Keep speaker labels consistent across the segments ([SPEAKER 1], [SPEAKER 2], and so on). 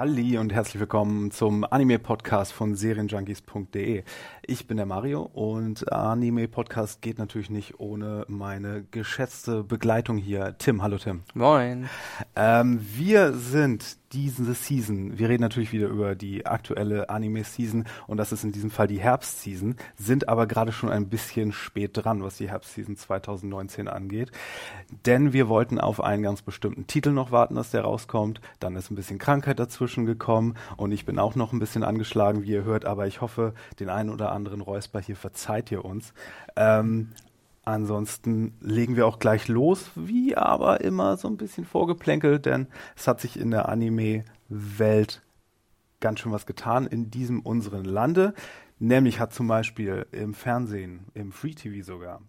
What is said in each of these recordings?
[SPEAKER 1] Halli und herzlich willkommen zum Anime-Podcast von Serienjunkies.de. Ich bin der Mario und Anime-Podcast geht natürlich nicht ohne meine geschätzte Begleitung hier. Tim, hallo Tim.
[SPEAKER 2] Moin.
[SPEAKER 1] Ähm, wir sind diese Season, wir reden natürlich wieder über die aktuelle Anime-Season und das ist in diesem Fall die Herbst-Season, sind aber gerade schon ein bisschen spät dran, was die Herbst-Season 2019 angeht. Denn wir wollten auf einen ganz bestimmten Titel noch warten, dass der rauskommt. Dann ist ein bisschen Krankheit dazwischen gekommen und ich bin auch noch ein bisschen angeschlagen, wie ihr hört, aber ich hoffe, den einen oder anderen Räusper hier verzeiht ihr uns. Ähm, Ansonsten legen wir auch gleich los, wie aber immer so ein bisschen vorgeplänkelt, denn es hat sich in der Anime-Welt ganz schön was getan in diesem unseren Lande. Nämlich hat zum Beispiel im Fernsehen, im Free TV sogar,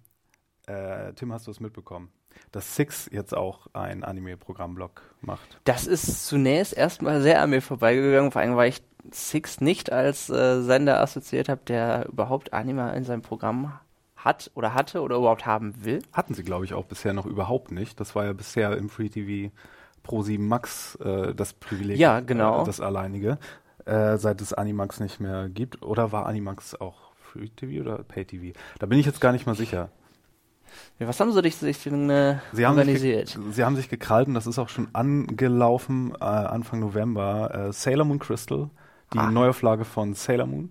[SPEAKER 1] äh, Tim, hast du es mitbekommen, dass Six jetzt auch ein Anime-Programmblock macht.
[SPEAKER 2] Das ist zunächst erstmal sehr an mir vorbeigegangen, vor allem weil ich Six nicht als äh, Sender assoziiert habe, der überhaupt Anime in seinem Programm hat oder hatte oder überhaupt haben will.
[SPEAKER 1] Hatten sie, glaube ich, auch bisher noch überhaupt nicht. Das war ja bisher im Free TV Pro 7 Max äh, das Privileg,
[SPEAKER 2] ja, genau.
[SPEAKER 1] äh, das alleinige, äh, seit es Animax nicht mehr gibt. Oder war Animax auch Free TV oder Pay TV? Da bin ich jetzt gar nicht mal sicher.
[SPEAKER 2] Was haben sie sich, sich denn äh,
[SPEAKER 1] Sie haben,
[SPEAKER 2] organisiert?
[SPEAKER 1] sich, sie haben sich gekrallt und das ist auch schon angelaufen äh, Anfang November. Äh, Sailor Moon Crystal, die
[SPEAKER 2] Ah.
[SPEAKER 1] Neuauflage von Sailor Moon,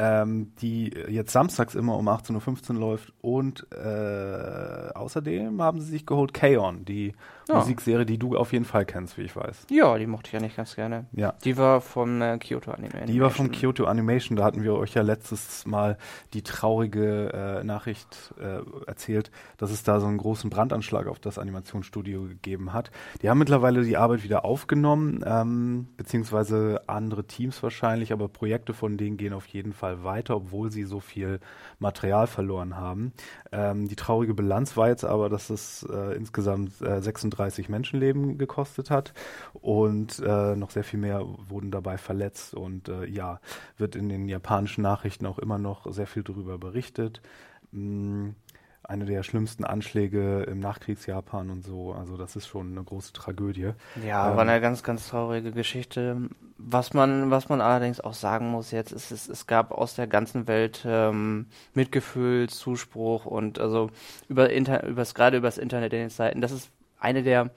[SPEAKER 1] ähm, die jetzt samstags immer um 18.15 Uhr läuft. Und äh, außerdem haben sie sich geholt K-On, die
[SPEAKER 2] Ja.
[SPEAKER 1] Musikserie, die du auf jeden Fall kennst, wie ich weiß.
[SPEAKER 2] Ja, die mochte ich ja nicht ganz gerne.
[SPEAKER 1] Ja.
[SPEAKER 2] Die war vom äh, Kyoto Anime.
[SPEAKER 1] Die war von
[SPEAKER 2] Animation.
[SPEAKER 1] Kyoto Animation, da hatten wir euch ja letztes Mal die traurige äh, Nachricht äh, erzählt, dass es da so einen großen Brandanschlag auf das Animationsstudio gegeben hat. Die haben mittlerweile die Arbeit wieder aufgenommen, ähm, beziehungsweise andere Teams wahrscheinlich, aber Projekte von denen gehen auf jeden Fall weiter, obwohl sie so viel Material verloren haben. Ähm, die traurige Bilanz war jetzt aber, dass es äh, insgesamt äh, 36 Menschenleben gekostet hat und äh, noch sehr viel mehr wurden dabei verletzt und äh, ja, wird in den japanischen Nachrichten auch immer noch sehr viel darüber berichtet. Mm, eine der schlimmsten Anschläge im Nachkriegsjapan und so, also das ist schon eine große Tragödie.
[SPEAKER 2] Ja,
[SPEAKER 1] Ähm,
[SPEAKER 2] war eine ganz, ganz traurige Geschichte. Was man, was man allerdings auch sagen muss jetzt, ist, es, es gab aus der ganzen Welt ähm, Mitgefühl, Zuspruch und also über Inter übers, gerade übers Internet in den Zeiten. Das ist eine der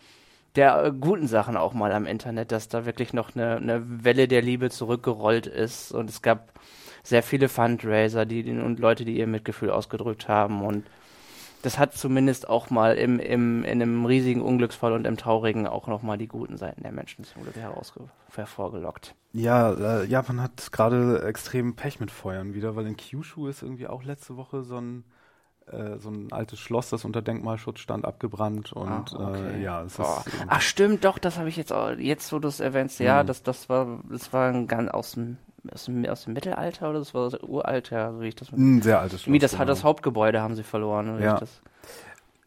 [SPEAKER 2] der guten Sachen auch mal am Internet, dass da wirklich noch eine, eine Welle der Liebe zurückgerollt ist und es gab sehr viele Fundraiser, die und Leute, die ihr Mitgefühl ausgedrückt haben und das hat zumindest auch mal im, im, in einem riesigen Unglücksfall und im Traurigen auch nochmal die guten Seiten der Menschen zum Glück hervorgelockt.
[SPEAKER 1] Ja, äh, Japan hat gerade extrem Pech mit Feuern wieder, weil in Kyushu ist irgendwie auch letzte Woche so ein äh, so ein altes Schloss, das unter Denkmalschutz stand, abgebrannt und
[SPEAKER 2] Ah, okay.
[SPEAKER 1] äh, ja, es
[SPEAKER 2] Boah.
[SPEAKER 1] ist
[SPEAKER 2] Ach stimmt, doch, das habe ich jetzt auch, jetzt wo du es erwähnst, ja,
[SPEAKER 1] Mhm.
[SPEAKER 2] das, das war, das war ein ganz aus dem, aus dem, aus dem Mittelalter oder das war das Uralter, so wie ich das
[SPEAKER 1] ein sehr altes Schloss.
[SPEAKER 2] Wie das,
[SPEAKER 1] genau.
[SPEAKER 2] das Hauptgebäude haben sie verloren.
[SPEAKER 1] Ja.
[SPEAKER 2] ich Das,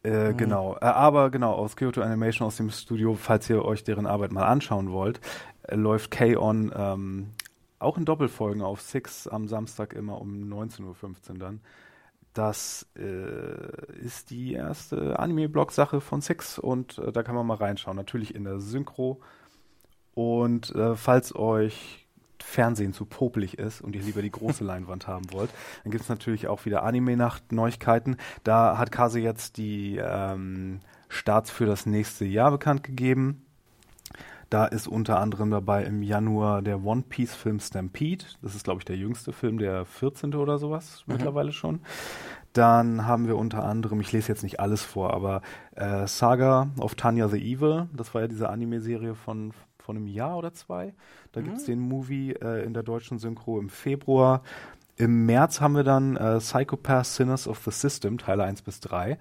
[SPEAKER 1] Äh,
[SPEAKER 2] Mhm.
[SPEAKER 1] Genau, äh, aber genau, aus Kyoto Animation, aus dem Studio, falls ihr euch deren Arbeit mal anschauen wollt, äh, läuft K-On! Ähm, auch in Doppelfolgen auf Six am Samstag immer um 19.15 Uhr dann. Das äh, ist die erste Anime-Blog-Sache von Six und äh, da kann man mal reinschauen. Natürlich in der Synchro. Und äh, falls euch Fernsehen zu popelig ist und ihr lieber die große Leinwand haben wollt, dann gibt es natürlich auch wieder Anime-Nacht-Neuigkeiten. Da hat Kase jetzt die ähm, Starts für das nächste Jahr bekannt gegeben. Da ist unter anderem dabei im Januar der One Piece-Film Stampede. Das ist, glaube ich, der jüngste Film, der 14. oder sowas mittlerweile schon. Dann haben wir unter anderem, ich lese jetzt nicht alles vor, aber äh, Saga of Tanya the Evil. Das war ja diese Anime-Serie von, von einem Jahr oder zwei. Da gibt's den Movie äh, in der deutschen Synchro im Februar. Im März haben wir dann äh, Psychopath Sinners of the System, Teile 1 bis 3.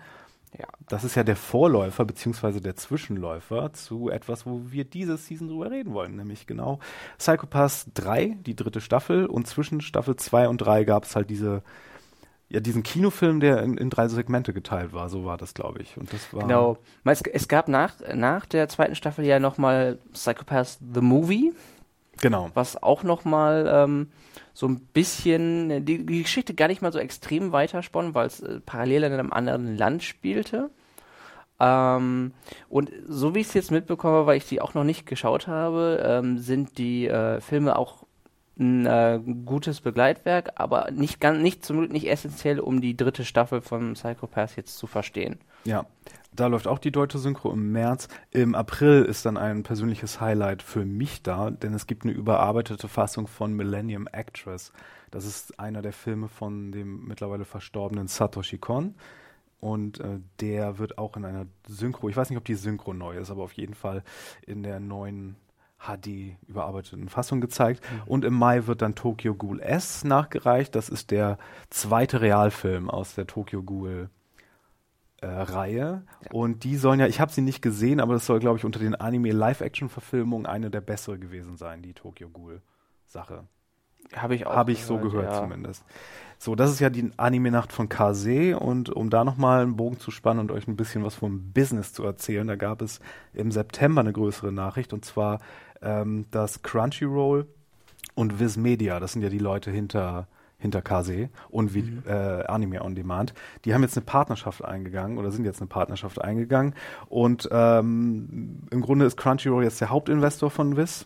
[SPEAKER 1] Ja. Das ist ja der Vorläufer beziehungsweise der Zwischenläufer zu etwas, wo wir diese Season drüber reden wollen, nämlich genau Psychopaths 3, die dritte Staffel und zwischen Staffel 2 und 3 gab es halt diese ja, diesen Kinofilm, der in, in, drei Segmente geteilt war, so war das, glaube ich. Und das war
[SPEAKER 2] genau. Es, es gab nach, nach der zweiten Staffel ja nochmal Psychopaths The Movie.
[SPEAKER 1] Genau.
[SPEAKER 2] Was auch nochmal ähm, so ein bisschen die, die, Geschichte gar nicht mal so extrem weitersponnen, weil es äh, parallel in einem anderen Land spielte. Ähm, und so wie ich es jetzt mitbekomme, weil ich die auch noch nicht geschaut habe, ähm, sind die äh, Filme auch ein äh, gutes Begleitwerk, aber nicht ganz, nicht zum Glück nicht essentiell, um die dritte Staffel von Psychopath jetzt zu verstehen.
[SPEAKER 1] Ja, da läuft auch die deutsche Synchro im März. Im April ist dann ein persönliches Highlight für mich da, denn es gibt eine überarbeitete Fassung von Millennium Actress. Das ist einer der Filme von dem mittlerweile verstorbenen Satoshi Kon. Und äh, der wird auch in einer Synchro, ich weiß nicht, ob die Synchro neu ist, aber auf jeden Fall in der neuen HD überarbeiteten Fassung gezeigt. Mhm. Und im Mai wird dann Tokyo Ghoul S nachgereicht. Das ist der zweite Realfilm aus der Tokyo Ghoul äh, Reihe. Ja. Und die sollen ja, ich habe sie nicht gesehen, aber das soll, glaube ich, unter den Anime-Live-Action-Verfilmungen eine der bessere gewesen sein, die Tokyo Ghoul-Sache.
[SPEAKER 2] Habe ich auch.
[SPEAKER 1] Habe ich so gehört ja. zumindest. So, das ist ja die Anime-Nacht von Kase und um da nochmal einen Bogen zu spannen und euch ein bisschen was vom Business zu erzählen, da gab es im September eine größere Nachricht und zwar, ähm, dass Crunchyroll und Viz Media, das sind ja die Leute hinter hinter Kase und wie, mhm. äh, Anime on Demand. Die haben jetzt eine Partnerschaft eingegangen oder sind jetzt eine Partnerschaft eingegangen. Und ähm, im Grunde ist Crunchyroll jetzt der Hauptinvestor von Viz.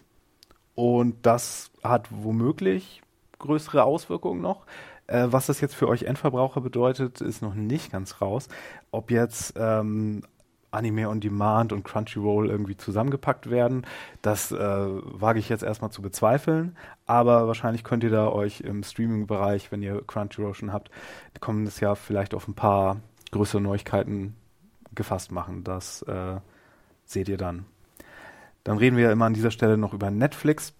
[SPEAKER 1] Und das hat womöglich größere Auswirkungen noch. Äh, was das jetzt für euch Endverbraucher bedeutet, ist noch nicht ganz raus. Ob jetzt ähm, Anime on Demand und Crunchyroll irgendwie zusammengepackt werden. Das äh, wage ich jetzt erstmal zu bezweifeln, aber wahrscheinlich könnt ihr da euch im Streaming-Bereich, wenn ihr Crunchyroll schon habt, kommendes Jahr vielleicht auf ein paar größere Neuigkeiten gefasst machen. Das äh, seht ihr dann. Dann reden wir ja immer an dieser Stelle noch über Netflix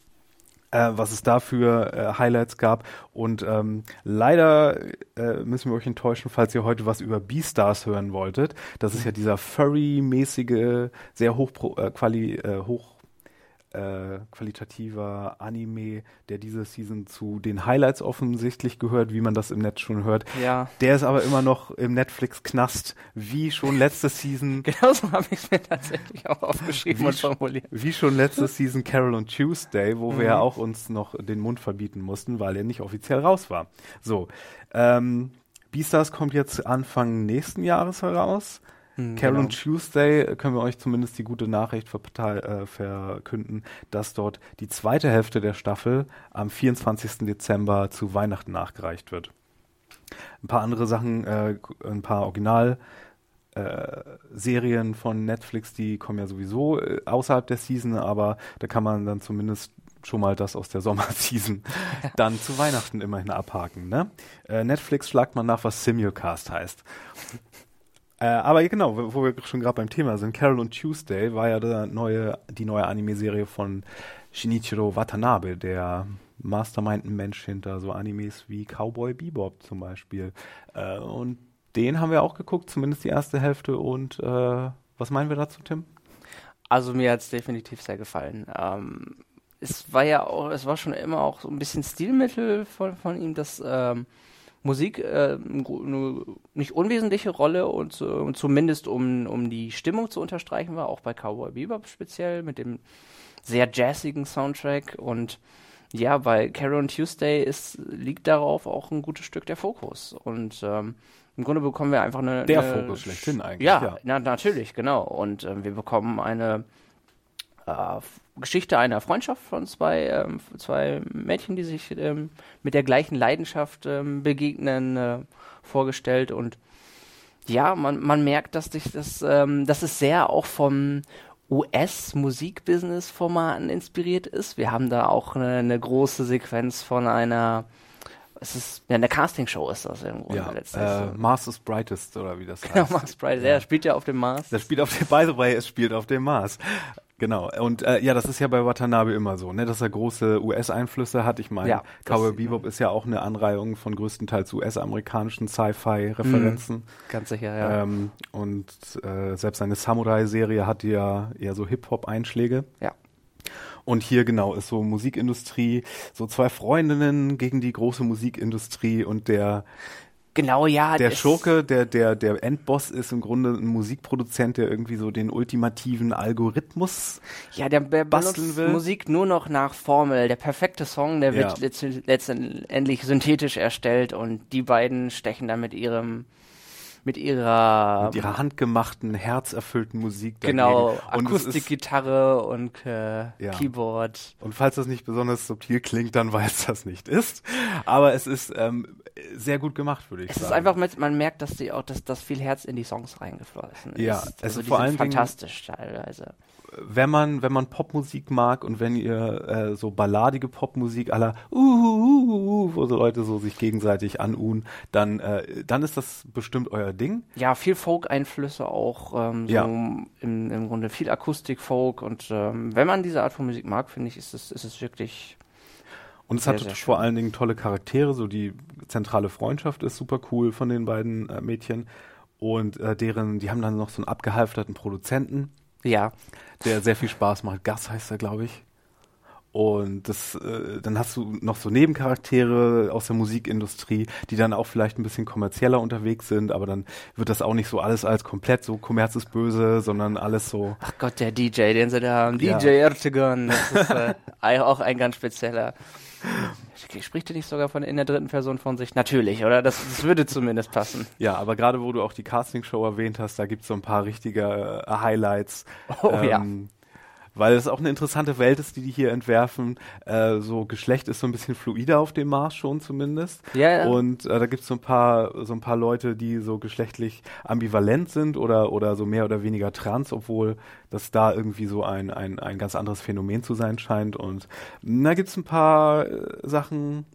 [SPEAKER 1] äh, was es da für äh, Highlights gab. Und ähm, leider äh, müssen wir euch enttäuschen, falls ihr heute was über Beastars hören wolltet. Das ist ja dieser Furry-mäßige, sehr hoch, äh, quali, äh, hoch äh, qualitativer Anime, der diese Season zu den Highlights offensichtlich gehört, wie man das im Netz schon hört.
[SPEAKER 2] Ja.
[SPEAKER 1] Der ist aber immer noch im Netflix-Knast, wie schon letzte Season.
[SPEAKER 2] Genauso habe ich es mir tatsächlich auch aufgeschrieben und formuliert.
[SPEAKER 1] Wie schon letzte Season Carol und Tuesday, wo mhm. wir ja mhm. auch uns noch den Mund verbieten mussten, weil er nicht offiziell raus war. So, ähm, Beastars kommt jetzt Anfang nächsten Jahres heraus. Mhm, Carol genau. Tuesday können wir euch zumindest die gute Nachricht äh, verkünden, dass dort die zweite Hälfte der Staffel am 24. Dezember zu Weihnachten nachgereicht wird. Ein paar andere Sachen, äh, ein paar Original äh, Serien von Netflix, die kommen ja sowieso äh, außerhalb der Season, aber da kann man dann zumindest schon mal das aus der Sommerseason dann zu Weihnachten immerhin abhaken. Ne? Äh, Netflix schlagt man nach, was Simulcast heißt. Äh, aber genau, wo, wir schon gerade beim Thema sind, Carol und Tuesday war ja der neue, die neue Anime-Serie von Shinichiro Watanabe, der Mastermind-Mensch hinter so Animes wie Cowboy Bebop zum Beispiel. Äh, und den haben wir auch geguckt, zumindest die erste Hälfte. Und äh, was meinen wir dazu, Tim?
[SPEAKER 2] Also mir hat es definitiv sehr gefallen. Ähm, es war ja auch, es war schon immer auch so ein bisschen Stilmittel von, von ihm, dass ähm, Musik äh, eine nicht unwesentliche Rolle und, und zumindest um, um die Stimmung zu unterstreichen war, auch bei Cowboy Bebop speziell mit dem sehr jazzigen Soundtrack und ja, bei Carol Tuesday ist, liegt darauf auch ein gutes Stück der Fokus und ähm, im Grunde bekommen wir einfach eine.
[SPEAKER 1] Der
[SPEAKER 2] eine,
[SPEAKER 1] Fokus schlechthin eigentlich.
[SPEAKER 2] Ja, ja. Na, natürlich, genau. Und äh, wir bekommen eine äh, Geschichte einer Freundschaft von zwei, ähm, zwei Mädchen, die sich ähm, mit der gleichen Leidenschaft ähm, begegnen, äh, vorgestellt. Und ja, man, man merkt, dass, sich das, ähm, dass es sehr auch vom US-Musikbusiness-Formaten inspiriert ist. Wir haben da auch eine, eine große Sequenz von einer es ist ja eine Castingshow ist das irgendwo
[SPEAKER 1] ja, letztlich. Äh, Mars is Brightest oder wie das
[SPEAKER 2] genau, heißt. Genau, Mars Brightest. Ja. Er spielt ja auf dem Mars.
[SPEAKER 1] Das spielt auf dem, by the way, es spielt auf dem Mars. Genau. Und äh, ja, das ist ja bei Watanabe immer so, ne, dass er große US-Einflüsse hat. Ich meine,
[SPEAKER 2] Ja,
[SPEAKER 1] Cowboy Bebop ist ja auch eine Anreihung von größtenteils US-amerikanischen Sci-Fi-Referenzen.
[SPEAKER 2] Ganz sicher, ja.
[SPEAKER 1] Ähm, und äh, selbst seine Samurai-Serie hat ja eher so Hip-Hop-Einschläge.
[SPEAKER 2] ja.
[SPEAKER 1] Und hier genau ist so Musikindustrie, so zwei Freundinnen gegen die große Musikindustrie und der
[SPEAKER 2] Genau, ja.
[SPEAKER 1] der Schurke, der der der Endboss ist im Grunde ein Musikproduzent, der irgendwie so den ultimativen Algorithmus
[SPEAKER 2] Ja, der, der
[SPEAKER 1] basteln will.
[SPEAKER 2] Musik nur noch nach Formel. Der perfekte Song, der wird
[SPEAKER 1] Ja.
[SPEAKER 2] letzt- letztendlich synthetisch erstellt und die beiden stechen dann mit ihrem, mit ihrer,
[SPEAKER 1] mit ihrer handgemachten, herzerfüllten Musik dagegen.
[SPEAKER 2] genau,
[SPEAKER 1] Und es ist-
[SPEAKER 2] Akustikgitarre und äh,
[SPEAKER 1] Ja.
[SPEAKER 2] Keyboard.
[SPEAKER 1] Und falls das nicht besonders subtil klingt, dann weil es das nicht ist. Aber es ist ähm, sehr gut gemacht, würde ich
[SPEAKER 2] Es
[SPEAKER 1] sagen.
[SPEAKER 2] ist einfach, mit, man merkt, dass die auch, dass, dass viel Herz in die Songs reingeflossen ist.
[SPEAKER 1] Ja,
[SPEAKER 2] also
[SPEAKER 1] also
[SPEAKER 2] die
[SPEAKER 1] vor allen Dingen-
[SPEAKER 2] fantastisch teilweise.
[SPEAKER 1] wenn man wenn man Popmusik mag und wenn ihr äh, so balladige Popmusik aller uh, uh, uh, uh, wo so Leute so sich gegenseitig anuhen, dann äh, dann ist das bestimmt euer Ding.
[SPEAKER 2] Ja, viel Folk-Einflüsse auch, ähm, so
[SPEAKER 1] Ja.
[SPEAKER 2] im, im Grunde viel Akustik-Folk und ähm, wenn man diese Art von Musik mag, finde ich, ist es, ist es wirklich,
[SPEAKER 1] Und es hat
[SPEAKER 2] sehr
[SPEAKER 1] vor
[SPEAKER 2] schön.
[SPEAKER 1] allen Dingen tolle Charaktere, so die zentrale Freundschaft ist super cool von den beiden äh, Mädchen und äh, deren die haben dann noch so einen abgehalfterten Produzenten,
[SPEAKER 2] ja,
[SPEAKER 1] der sehr viel Spaß macht. Gas heißt er, glaube ich. Und das, äh, dann hast du noch so Nebencharaktere aus der Musikindustrie, die dann auch vielleicht ein bisschen kommerzieller unterwegs sind, aber dann wird das auch nicht so alles als komplett so Kommerz ist böse, sondern alles so.
[SPEAKER 2] ach Gott, der DJ, den sie da haben,
[SPEAKER 1] Ja.
[SPEAKER 2] DJ Ertegun, das ist äh, auch ein ganz spezieller. Spricht er nicht sogar von in der dritten Person von sich? Natürlich, oder? Das, das würde zumindest passen.
[SPEAKER 1] Ja, aber gerade wo du auch die Castingshow erwähnt hast, da gibt's so ein paar richtige äh, Highlights.
[SPEAKER 2] Oh ja.
[SPEAKER 1] Weil es auch eine interessante Welt ist, die die hier entwerfen. Äh, so Geschlecht ist so ein bisschen fluider auf dem Mars schon zumindest.
[SPEAKER 2] Ja, ja.
[SPEAKER 1] Und äh, da gibt's so ein paar so ein paar Leute, die so geschlechtlich ambivalent sind oder oder so mehr oder weniger trans, obwohl das da irgendwie so ein ein ein ganz anderes Phänomen zu sein scheint. Und da gibt's ein paar äh, Sachen,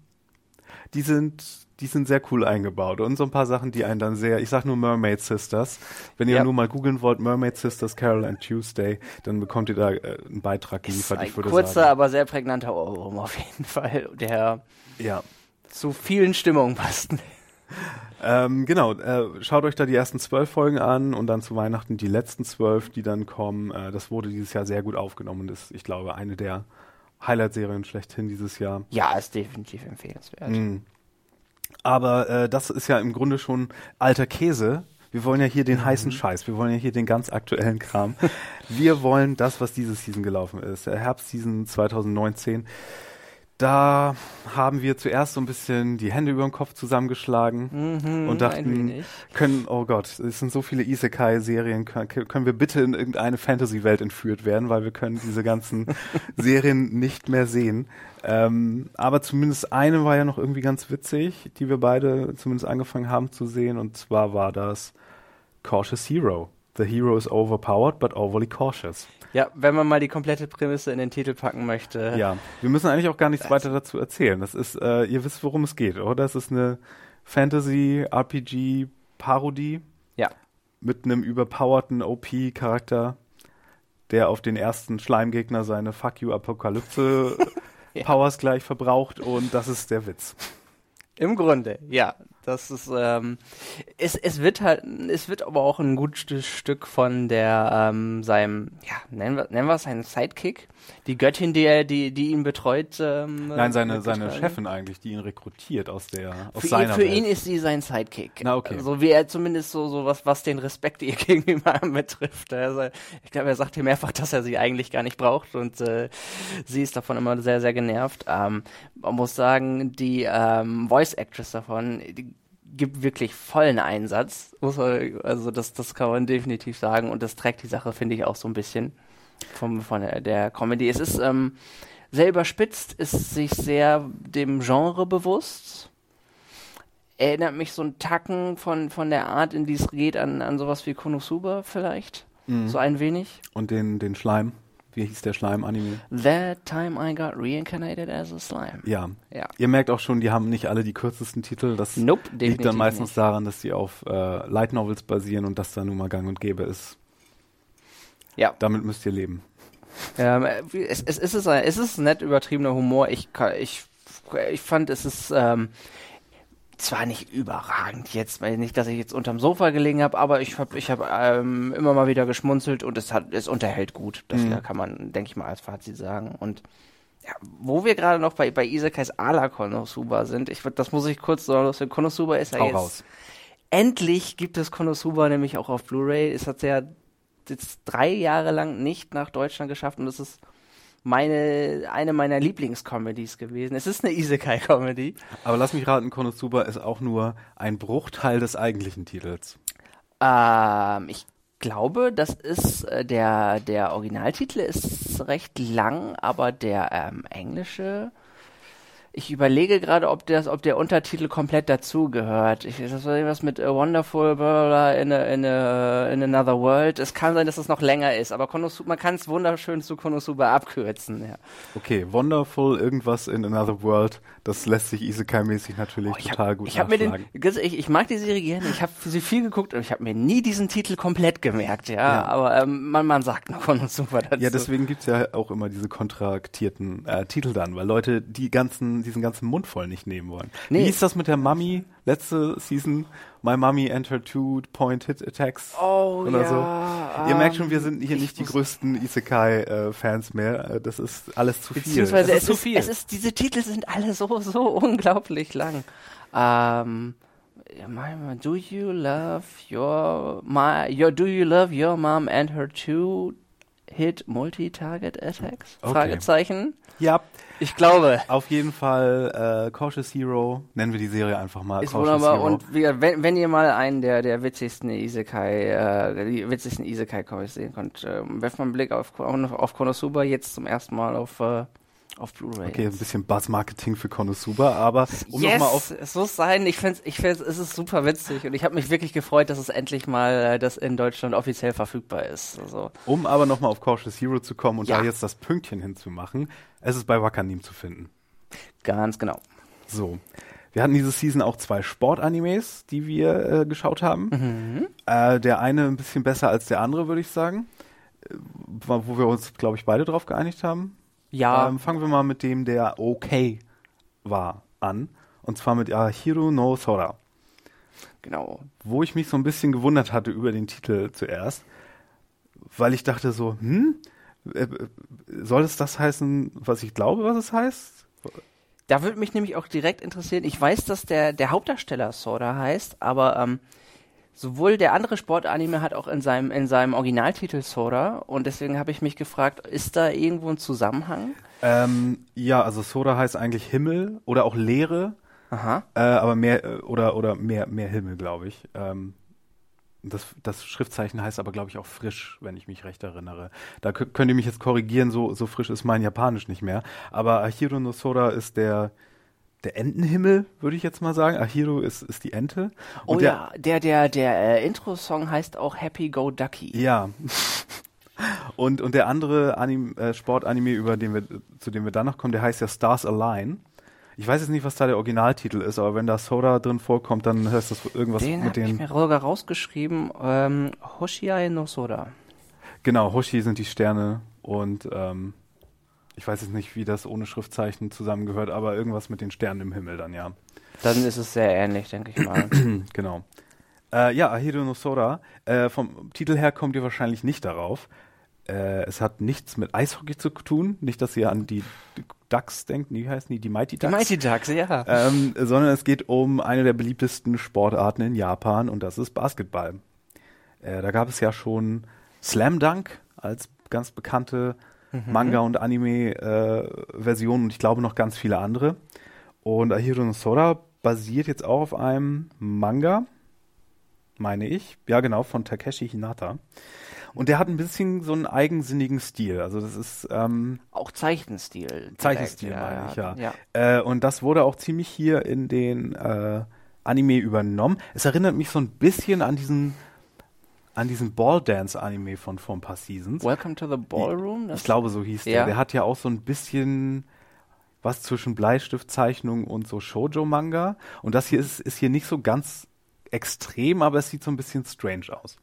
[SPEAKER 1] die sind die sind sehr cool eingebaut und so ein paar Sachen, die einen dann sehr, ich sag nur Mermaid Sisters. Wenn ihr
[SPEAKER 2] Ja.
[SPEAKER 1] nur mal googeln wollt, Mermaid Sisters Carol and Tuesday, dann bekommt ihr da äh, einen Beitrag
[SPEAKER 2] Ist
[SPEAKER 1] geliefert.
[SPEAKER 2] ein
[SPEAKER 1] Ich würde
[SPEAKER 2] kurzer,
[SPEAKER 1] sagen.
[SPEAKER 2] aber sehr prägnanter Ohrwurm auf jeden Fall, der
[SPEAKER 1] Ja.
[SPEAKER 2] zu vielen Stimmungen passt.
[SPEAKER 1] Ähm, genau, äh, schaut euch da die ersten zwölf Folgen an und dann zu Weihnachten die letzten zwölf, die dann kommen. Äh, das wurde dieses Jahr sehr gut aufgenommen und ist, ich glaube, eine der Highlight-Serien schlechthin dieses Jahr.
[SPEAKER 2] Ja, ist definitiv empfehlenswert.
[SPEAKER 1] Mhm. Aber äh, das ist ja im Grunde schon alter Käse. Wir wollen ja hier den heißen Scheiß, wir wollen ja hier den ganz aktuellen Kram. wir wollen das, was diese Season gelaufen ist, Herbstseason 2019. Da haben wir zuerst so ein bisschen die Hände über den Kopf zusammengeschlagen
[SPEAKER 2] Mhm,
[SPEAKER 1] und dachten, können, oh Gott, es sind so viele Isekai-Serien, können, können wir bitte in irgendeine Fantasy-Welt entführt werden, weil wir können diese ganzen Serien nicht mehr sehen. Ähm, aber zumindest eine war ja noch irgendwie ganz witzig, die wir beide zumindest angefangen haben zu sehen, und zwar war das Cautious Hero. The hero is overpowered, but overly cautious.
[SPEAKER 2] Ja, wenn man mal die komplette Prämisse in den Titel packen möchte.
[SPEAKER 1] Ja, wir müssen eigentlich auch gar nichts weiter dazu erzählen. Das ist, äh, ihr wisst, worum es geht, oder? Das ist eine Fantasy-RPG-Parodie.
[SPEAKER 2] Ja.
[SPEAKER 1] mit einem überpowerten OP-Charakter, der auf den ersten Schleimgegner seine Fuck you Apokalypse
[SPEAKER 2] Ja.
[SPEAKER 1] Powers gleich verbraucht und das ist der Witz.
[SPEAKER 2] Im Grunde, ja. Das ist, ähm, es, es wird halt, es wird aber auch ein gutes Stück von der, ähm, seinem, ja, nennen wir, nennen wir es seinen Sidekick, die Göttin, die er, die, die ihn betreut. Ähm,
[SPEAKER 1] Nein, seine, seine. Chefin eigentlich, die ihn rekrutiert aus der, aus
[SPEAKER 2] Für, ihn,
[SPEAKER 1] seiner
[SPEAKER 2] für
[SPEAKER 1] Welt.
[SPEAKER 2] ihn ist sie sein Sidekick.
[SPEAKER 1] Na, okay.
[SPEAKER 2] So wie er zumindest so, so was, was den Respekt ihr gegenüber betrifft. Also, ich glaube, er sagt ihr mehrfach, dass er sie eigentlich gar nicht braucht und äh, sie ist davon immer sehr, sehr genervt. Ähm, man muss sagen, die ähm, Voice Actress davon, die gibt wirklich vollen Einsatz. Muss man, also das, das kann man definitiv sagen und das trägt die Sache, finde ich, auch so ein bisschen vom, von der, der Comedy. Es ist ähm, sehr überspitzt, ist sich sehr dem Genre bewusst. Erinnert mich so ein Tacken von, von der Art, in die es geht, an, an sowas wie Konosuba vielleicht.
[SPEAKER 1] Mhm.
[SPEAKER 2] So ein wenig.
[SPEAKER 1] Und den, den Schleim. Wie hieß der Schleim-Anime?
[SPEAKER 2] That time I got reincarnated as a slime.
[SPEAKER 1] Ja.
[SPEAKER 2] Ja.
[SPEAKER 1] Ihr merkt auch schon, die haben nicht alle die kürzesten Titel. Das
[SPEAKER 2] Nope,
[SPEAKER 1] liegt dann meistens
[SPEAKER 2] nicht.
[SPEAKER 1] daran, dass sie auf äh, Light Novels basieren und das dann nun mal gang und gäbe ist.
[SPEAKER 2] Ja.
[SPEAKER 1] Damit müsst ihr leben.
[SPEAKER 2] Ähm, es, es, es, ist, es ist nett übertriebener Humor. Ich, ich, ich fand, es ist ähm, zwar nicht überragend jetzt, weil nicht, dass ich jetzt unterm Sofa gelegen habe, aber ich habe ich hab, ähm, immer mal wieder geschmunzelt und es hat es unterhält gut. Das mhm. kann man, denke ich mal, als Fazit sagen. Und ja, wo wir gerade noch bei, bei Isekais Ala Konosuba sind, ich, das muss ich kurz sagen, Konosuba ist ja Hau jetzt... Raus. Endlich gibt es Konosuba nämlich auch auf Blu-ray. Es hat ja jetzt drei Jahre lang nicht nach Deutschland geschafft und es ist meine, eine meiner Lieblingscomedies gewesen. Es ist eine Isekai-Comedy.
[SPEAKER 1] Aber lass mich raten, Konosuba ist auch nur ein Bruchteil des eigentlichen Titels.
[SPEAKER 2] Ähm, ich glaube, das ist äh, der, der Originaltitel ist recht lang, aber der ähm, englische ich überlege gerade, ob, das, ob der Untertitel komplett dazugehört. Das war irgendwas mit A Wonderful blah, blah, in, a, in, a, in Another World. Es kann sein, dass es noch länger ist, aber Konosuba, man kann es wunderschön zu Konosuba abkürzen. Ja.
[SPEAKER 1] Okay, Wonderful, irgendwas in Another World, das lässt sich Isekai-mäßig natürlich oh, total
[SPEAKER 2] hab,
[SPEAKER 1] gut
[SPEAKER 2] ich hab mir den, ich, ich mag die Serie gerne, ich habe sie viel geguckt und ich habe mir nie diesen Titel komplett gemerkt, ja, ja. aber ähm, man, man sagt noch Konosuba dazu.
[SPEAKER 1] Ja, deswegen gibt's ja auch immer diese kontraktierten äh, Titel dann, weil Leute die ganzen diesen ganzen Mund voll nicht nehmen wollen. Nee. Wie ist das mit der Mummy letzte Season? My Mummy entered two point hit attacks
[SPEAKER 2] oh, oder ja,
[SPEAKER 1] so. Ihr merkt schon, wir sind hier nicht die größten Isekai-Fans äh, mehr. Äh, das ist alles zu viel. Beziehungsweise
[SPEAKER 2] es, ist, zu viel. es ist, diese Titel sind alle so, so unglaublich lang. Ähm, do you love your, my, your, do you love your mom and her two hit multi-target attacks? Okay. Fragezeichen.
[SPEAKER 1] Ja.
[SPEAKER 2] Ich glaube.
[SPEAKER 1] Auf jeden Fall äh, Cautious Hero, nennen wir die Serie einfach mal.
[SPEAKER 2] Ist Cautious wunderbar. Hero. Und wie, wenn, wenn ihr mal einen der, der witzigsten Isekai, äh, die witzigsten Isekai-Comics sehen könnt, äh, werft mal einen Blick auf, auf Konosuba, jetzt zum ersten Mal auf äh, auf Blu-ray.
[SPEAKER 1] Okay, ein bisschen Buzz-Marketing für Konosuba, aber
[SPEAKER 2] um yes, nochmal auf... es muss sein. Ich finde ich find's, es ist super witzig und ich habe mich wirklich gefreut, dass es endlich mal äh, das in Deutschland offiziell verfügbar ist. Also.
[SPEAKER 1] Um aber nochmal auf Cautious Hero zu kommen und ja. da jetzt das Pünktchen hinzumachen, es ist bei Wakanim zu finden.
[SPEAKER 2] Ganz genau.
[SPEAKER 1] So. Wir hatten diese Season auch zwei Sportanimes, die wir äh, geschaut haben. Mhm. Äh, der eine ein bisschen besser als der andere, würde ich sagen. Äh, wo wir uns, glaube ich, beide drauf geeinigt haben.
[SPEAKER 2] Ja.
[SPEAKER 1] Ähm, fangen wir mal mit dem, der okay war, an. Und zwar mit Ahiru no Sora.
[SPEAKER 2] Genau.
[SPEAKER 1] Wo ich mich so ein bisschen gewundert hatte über den Titel zuerst, weil ich dachte so, hm, äh, äh, soll es das heißen, was ich glaube, was es heißt?
[SPEAKER 2] Da würde mich nämlich auch direkt interessieren. Ich weiß, dass der, der Hauptdarsteller Sora heißt, aber ähm, sowohl der andere Sportanime hat auch in seinem, in seinem Originaltitel Sora und deswegen habe ich mich gefragt, ist da irgendwo ein Zusammenhang?
[SPEAKER 1] Ähm, ja, also Sora heißt eigentlich Himmel oder auch Leere.
[SPEAKER 2] Aha.
[SPEAKER 1] Äh, aber mehr äh, oder oder mehr mehr Himmel, glaube ich. Ähm, das, das Schriftzeichen heißt aber, glaube ich, auch frisch, wenn ich mich recht erinnere. Da könnt ihr mich jetzt korrigieren, so, so frisch ist mein Japanisch nicht mehr. Aber Ahiro no Sora ist der, der Entenhimmel, würde ich jetzt mal sagen. Ahiro ist, ist die Ente.
[SPEAKER 2] Und oh der, ja, der, der, der äh, Intro-Song heißt auch Happy Go Ducky.
[SPEAKER 1] Ja. und, und der andere Anim, äh, Sportanime, über den wir, zu dem wir dann noch kommen, der heißt ja Stars Align. Ich weiß jetzt nicht, was da der Originaltitel ist, aber wenn da Soda drin vorkommt, dann heißt das irgendwas
[SPEAKER 2] den
[SPEAKER 1] mit den.
[SPEAKER 2] Ich mir sogar rausgeschrieben, ähm, Hoshiai no Soda.
[SPEAKER 1] Genau, Hoshi sind die Sterne und ähm, ich weiß jetzt nicht, wie das ohne Schriftzeichen zusammengehört, aber irgendwas mit den Sternen im Himmel dann, ja.
[SPEAKER 2] Dann ist es sehr ähnlich, denke ich mal.
[SPEAKER 1] genau. Äh, ja, Ahiro no Sora. Äh, vom Titel her kommt ihr wahrscheinlich nicht darauf. Äh, es hat nichts mit Eishockey zu tun. Nicht, dass ihr an die Ducks denkt. Wie heißen die? Die Mighty Ducks?
[SPEAKER 2] Die Mighty Ducks, ja.
[SPEAKER 1] Ähm, sondern es geht um eine der beliebtesten Sportarten in Japan und das ist Basketball. Äh, da gab es ja schon Slam Dunk als ganz bekannte mhm. Manga- und Anime-Version äh, und ich glaube noch ganz viele andere. Und Ahiro no Sora basiert jetzt auch auf einem Manga, meine ich. Ja, genau, von Takeshi Hinata. Und der hat ein bisschen so einen eigensinnigen Stil. Also das ist ähm,
[SPEAKER 2] auch Zeichenstil. Direkt,
[SPEAKER 1] Zeichenstil ja, meine ich, ja. ja. Äh, und das wurde auch ziemlich hier in den äh, Anime übernommen. Es erinnert mich so ein bisschen an diesen an diesen Ball Dance Anime von vor ein paar Seasons.
[SPEAKER 2] Welcome to the Ballroom?
[SPEAKER 1] Ich, ich glaube, so hieß ja. der. Der hat ja auch so ein bisschen was zwischen Bleistiftzeichnung und so Shoujo-Manga. Und das hier ist, ist hier nicht so ganz extrem, aber es sieht so ein bisschen strange aus.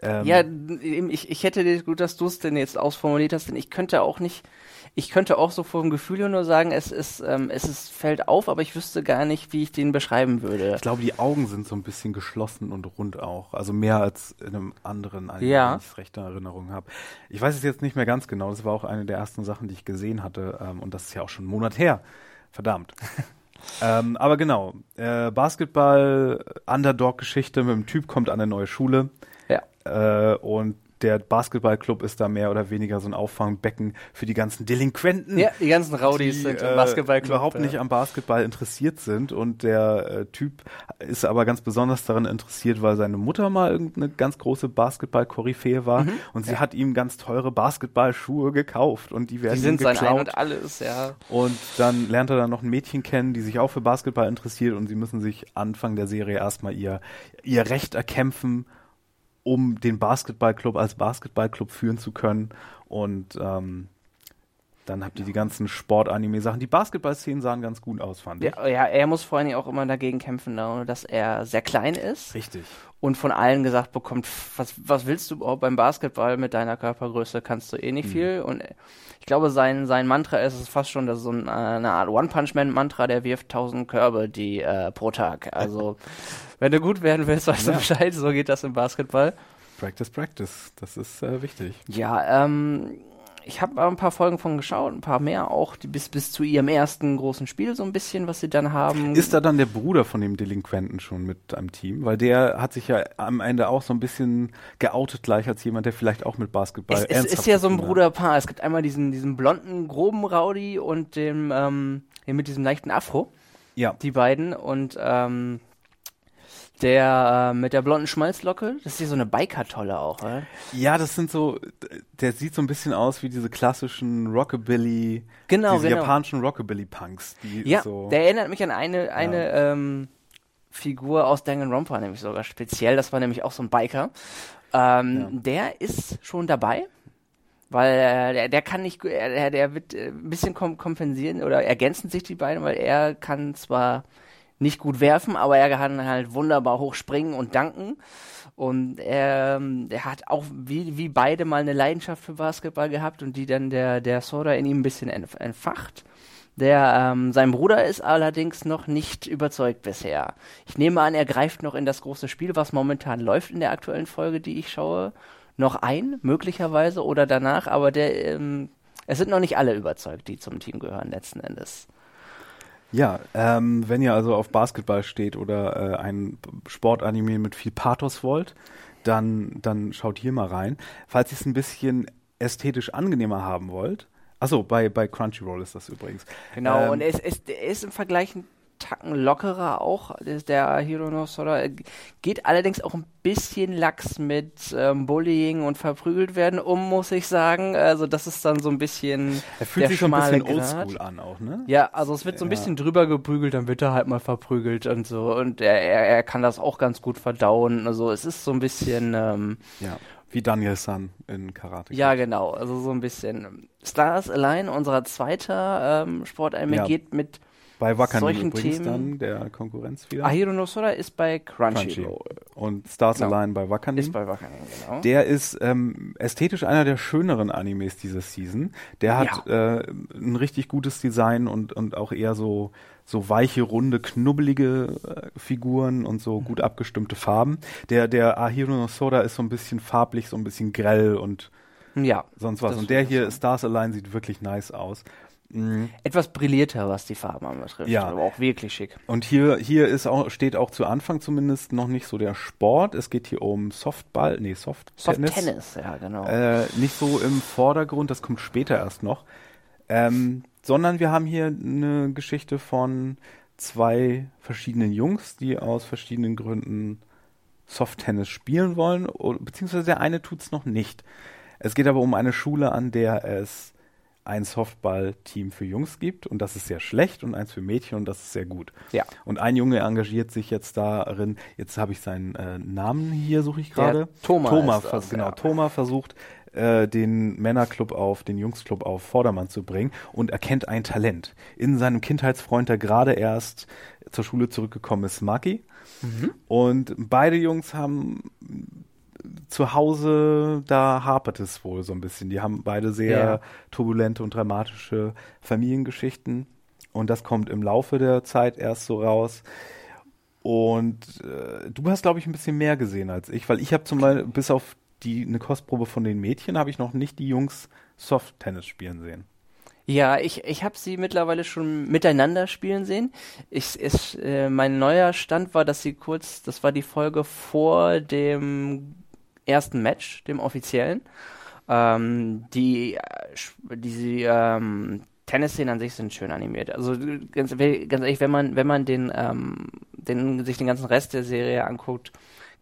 [SPEAKER 2] Ähm, ja, ich, ich hätte gut, dass du es denn jetzt ausformuliert hast, denn ich könnte auch nicht, ich könnte auch so vom Gefühl nur sagen, es ist, ähm, es ist, fällt auf, aber ich wüsste gar nicht, wie ich den beschreiben würde.
[SPEAKER 1] Ich glaube, die Augen sind so ein bisschen geschlossen und rund auch. Also mehr als in einem anderen,
[SPEAKER 2] Anime, ja.
[SPEAKER 1] wenn ich es recht in Erinnerung habe. Ich weiß es jetzt nicht mehr ganz genau. Das war auch eine der ersten Sachen, die ich gesehen hatte. Ähm, und das ist ja auch schon einen Monat her. Verdammt. ähm, aber genau, äh, Basketball, Underdog-Geschichte mit dem Typ kommt an eine neue Schule. Äh, und der Basketballclub ist da mehr oder weniger so ein Auffangbecken für die ganzen Delinquenten.
[SPEAKER 2] Ja, die ganzen Rowdies
[SPEAKER 1] die,
[SPEAKER 2] sind im äh, Basketballclub.
[SPEAKER 1] überhaupt ja. nicht am Basketball interessiert sind. Und der äh, Typ ist aber ganz besonders daran interessiert, weil seine Mutter mal irgendeine ganz große Basketball-Koryphäe war. Mhm. Und sie ja. hat ihm ganz teure Basketballschuhe gekauft. Und die werden die
[SPEAKER 2] sind
[SPEAKER 1] ihm geklaut. Sein
[SPEAKER 2] und alles, ja.
[SPEAKER 1] Und dann lernt er dann noch ein Mädchen kennen, die sich auch für Basketball interessiert. Und sie müssen sich Anfang der Serie erstmal ihr, ihr Recht erkämpfen um den Basketballclub als Basketballclub führen zu können. Und ähm, dann habt ihr die ganzen Sport-Anime-Sachen. Die Basketball-Szenen sahen ganz gut aus, fand
[SPEAKER 2] ich. Ja, ja, er muss vor allem auch immer dagegen kämpfen, ne, dass er sehr klein ist.
[SPEAKER 1] Richtig.
[SPEAKER 2] Und von allen gesagt bekommt, was, was willst du überhaupt beim Basketball mit deiner Körpergröße? Kannst du eh nicht mhm. viel. Und ich glaube, sein, sein Mantra ist es fast schon, das so ein, eine Art One-Punch-Man-Mantra, der wirft 1000 Körbe die, äh, pro Tag. Also, wenn du gut werden willst, weißt du ja. Bescheid, so geht das im Basketball.
[SPEAKER 1] Practice, practice. Das ist äh, wichtig.
[SPEAKER 2] Ja, ähm, ich habe ein paar Folgen von geschaut, ein paar mehr auch, die bis, bis zu ihrem ersten großen Spiel so ein bisschen, was sie dann haben.
[SPEAKER 1] Ist da dann der Bruder von dem Delinquenten schon mit am Team? Weil der hat sich ja am Ende auch so ein bisschen geoutet gleich als jemand, der vielleicht auch mit Basketball
[SPEAKER 2] Es, es ist ja so ein Bruderpaar. Es gibt einmal diesen, diesen blonden, groben Rowdy und ähm, den mit diesem leichten Afro.
[SPEAKER 1] Ja.
[SPEAKER 2] Die beiden und ähm, der äh, mit der blonden Schmalzlocke, das ist hier so eine Biker-Tolle auch, oder?
[SPEAKER 1] Ja, das sind so, der sieht so ein bisschen aus wie diese klassischen Rockabilly,
[SPEAKER 2] genau,
[SPEAKER 1] diese
[SPEAKER 2] genau.
[SPEAKER 1] japanischen Rockabilly-Punks.
[SPEAKER 2] Ja,
[SPEAKER 1] so
[SPEAKER 2] der erinnert mich an eine, eine ja. ähm, Figur aus Danganronpa, nämlich sogar speziell, das war nämlich auch so ein Biker. Ähm, ja. Der ist schon dabei, weil äh, der, der kann nicht, der, der wird äh, ein bisschen kompensieren oder ergänzen sich die beiden, weil er kann zwar nicht gut werfen, aber er kann halt wunderbar hochspringen und danken. Und er, er hat auch wie, wie beide mal eine Leidenschaft für Basketball gehabt und die dann der, der Soda in ihm ein bisschen entfacht. Der, ähm, sein Bruder ist allerdings noch nicht überzeugt bisher. Ich nehme an, er greift noch in das große Spiel, was momentan läuft in der aktuellen Folge, die ich schaue, noch ein, möglicherweise oder danach, aber der, ähm, es sind noch nicht alle überzeugt, die zum Team gehören letzten Endes.
[SPEAKER 1] Ja, ähm, wenn ihr also auf Basketball steht oder äh, ein Sportanime mit viel Pathos wollt, dann, dann schaut hier mal rein. Falls ihr es ein bisschen ästhetisch angenehmer haben wollt, Achso, bei, bei Crunchyroll ist das übrigens.
[SPEAKER 2] Genau, ähm, und es, es, er ist im Vergleich Tacken lockerer auch, der Hiro no Sora. Geht allerdings auch ein bisschen lax mit ähm, Bullying und verprügelt werden um, muss ich sagen. Also das ist dann so ein bisschen
[SPEAKER 1] Er fühlt sich so ein bisschen oldschool an auch, ne?
[SPEAKER 2] Ja, also es wird so ein bisschen drüber geprügelt, dann wird er halt mal verprügelt und so. Und er, er, er kann das auch ganz gut verdauen. Also es ist so ein bisschen... Ähm,
[SPEAKER 1] ja. Wie Daniel San in Karate.
[SPEAKER 2] Ja, genau. Also so ein bisschen. Stars Allein, unser zweiter ähm, Sportanime, ja. geht mit
[SPEAKER 1] bei
[SPEAKER 2] solchen
[SPEAKER 1] übrigens
[SPEAKER 2] Themen.
[SPEAKER 1] dann, der Konkurrenz wieder.
[SPEAKER 2] Ahiro no Sora ist bei Crunchyroll. Crunchy.
[SPEAKER 1] Und Stars genau. Align bei Wakanim.
[SPEAKER 2] Ist bei Wakanim, genau.
[SPEAKER 1] Der ist ähm, ästhetisch einer der schöneren Animes dieser Season. Der hat ja. äh, ein richtig gutes Design und, und auch eher so, so weiche, runde, knubbelige äh, Figuren und so gut abgestimmte Farben. Der, der Ahiro no Sora ist so ein bisschen farblich, so ein bisschen grell und
[SPEAKER 2] ja,
[SPEAKER 1] sonst was. Und der hier, Stars Align, sieht wirklich nice aus.
[SPEAKER 2] Mhm. Etwas brillierter, was die Farben anbetrifft,
[SPEAKER 1] ja.
[SPEAKER 2] aber auch wirklich schick.
[SPEAKER 1] Und hier, hier ist auch, steht auch zu Anfang zumindest noch nicht so der Sport. Es geht hier um Softball, nee, Soft Tennis.
[SPEAKER 2] Soft Tennis, ja, genau.
[SPEAKER 1] Äh, nicht so im Vordergrund, das kommt später erst noch. Ähm, sondern wir haben hier eine Geschichte von zwei verschiedenen Jungs, die aus verschiedenen Gründen Soft Tennis spielen wollen, beziehungsweise der eine tut es noch nicht. Es geht aber um eine Schule, an der es ein Softball-Team für Jungs gibt und das ist sehr schlecht und eins für Mädchen und das ist sehr gut.
[SPEAKER 2] Ja.
[SPEAKER 1] Und ein Junge engagiert sich jetzt darin, jetzt habe ich seinen äh, Namen hier, suche ich gerade.
[SPEAKER 2] Thomas.
[SPEAKER 1] Thomas, das, genau. Ja. Thomas versucht, äh, den Männerclub auf, den Jungsclub auf Vordermann zu bringen und erkennt ein Talent. In seinem Kindheitsfreund, der gerade erst zur Schule zurückgekommen ist, Maki. Mhm. Und beide Jungs haben zu Hause, da hapert es wohl so ein bisschen. Die haben beide sehr
[SPEAKER 2] Ja.
[SPEAKER 1] turbulente und dramatische Familiengeschichten. Und das kommt im Laufe der Zeit erst so raus. Und äh, du hast, glaube ich, ein bisschen mehr gesehen als ich, weil ich habe zum Beispiel, bis auf die eine Kostprobe von den Mädchen, habe ich noch nicht die Jungs Soft-Tennis spielen sehen.
[SPEAKER 2] Ja, ich, ich habe sie mittlerweile schon miteinander spielen sehen. Ich, ich, äh, mein neuer Stand war, dass sie kurz, das war die Folge vor dem ersten Match, dem offiziellen. Ähm, die, äh, sch- die ähm, Tennisszenen an sich sind schön animiert. Also ganz, ganz ehrlich, wenn man, wenn man den, ähm, den, sich den ganzen Rest der Serie anguckt,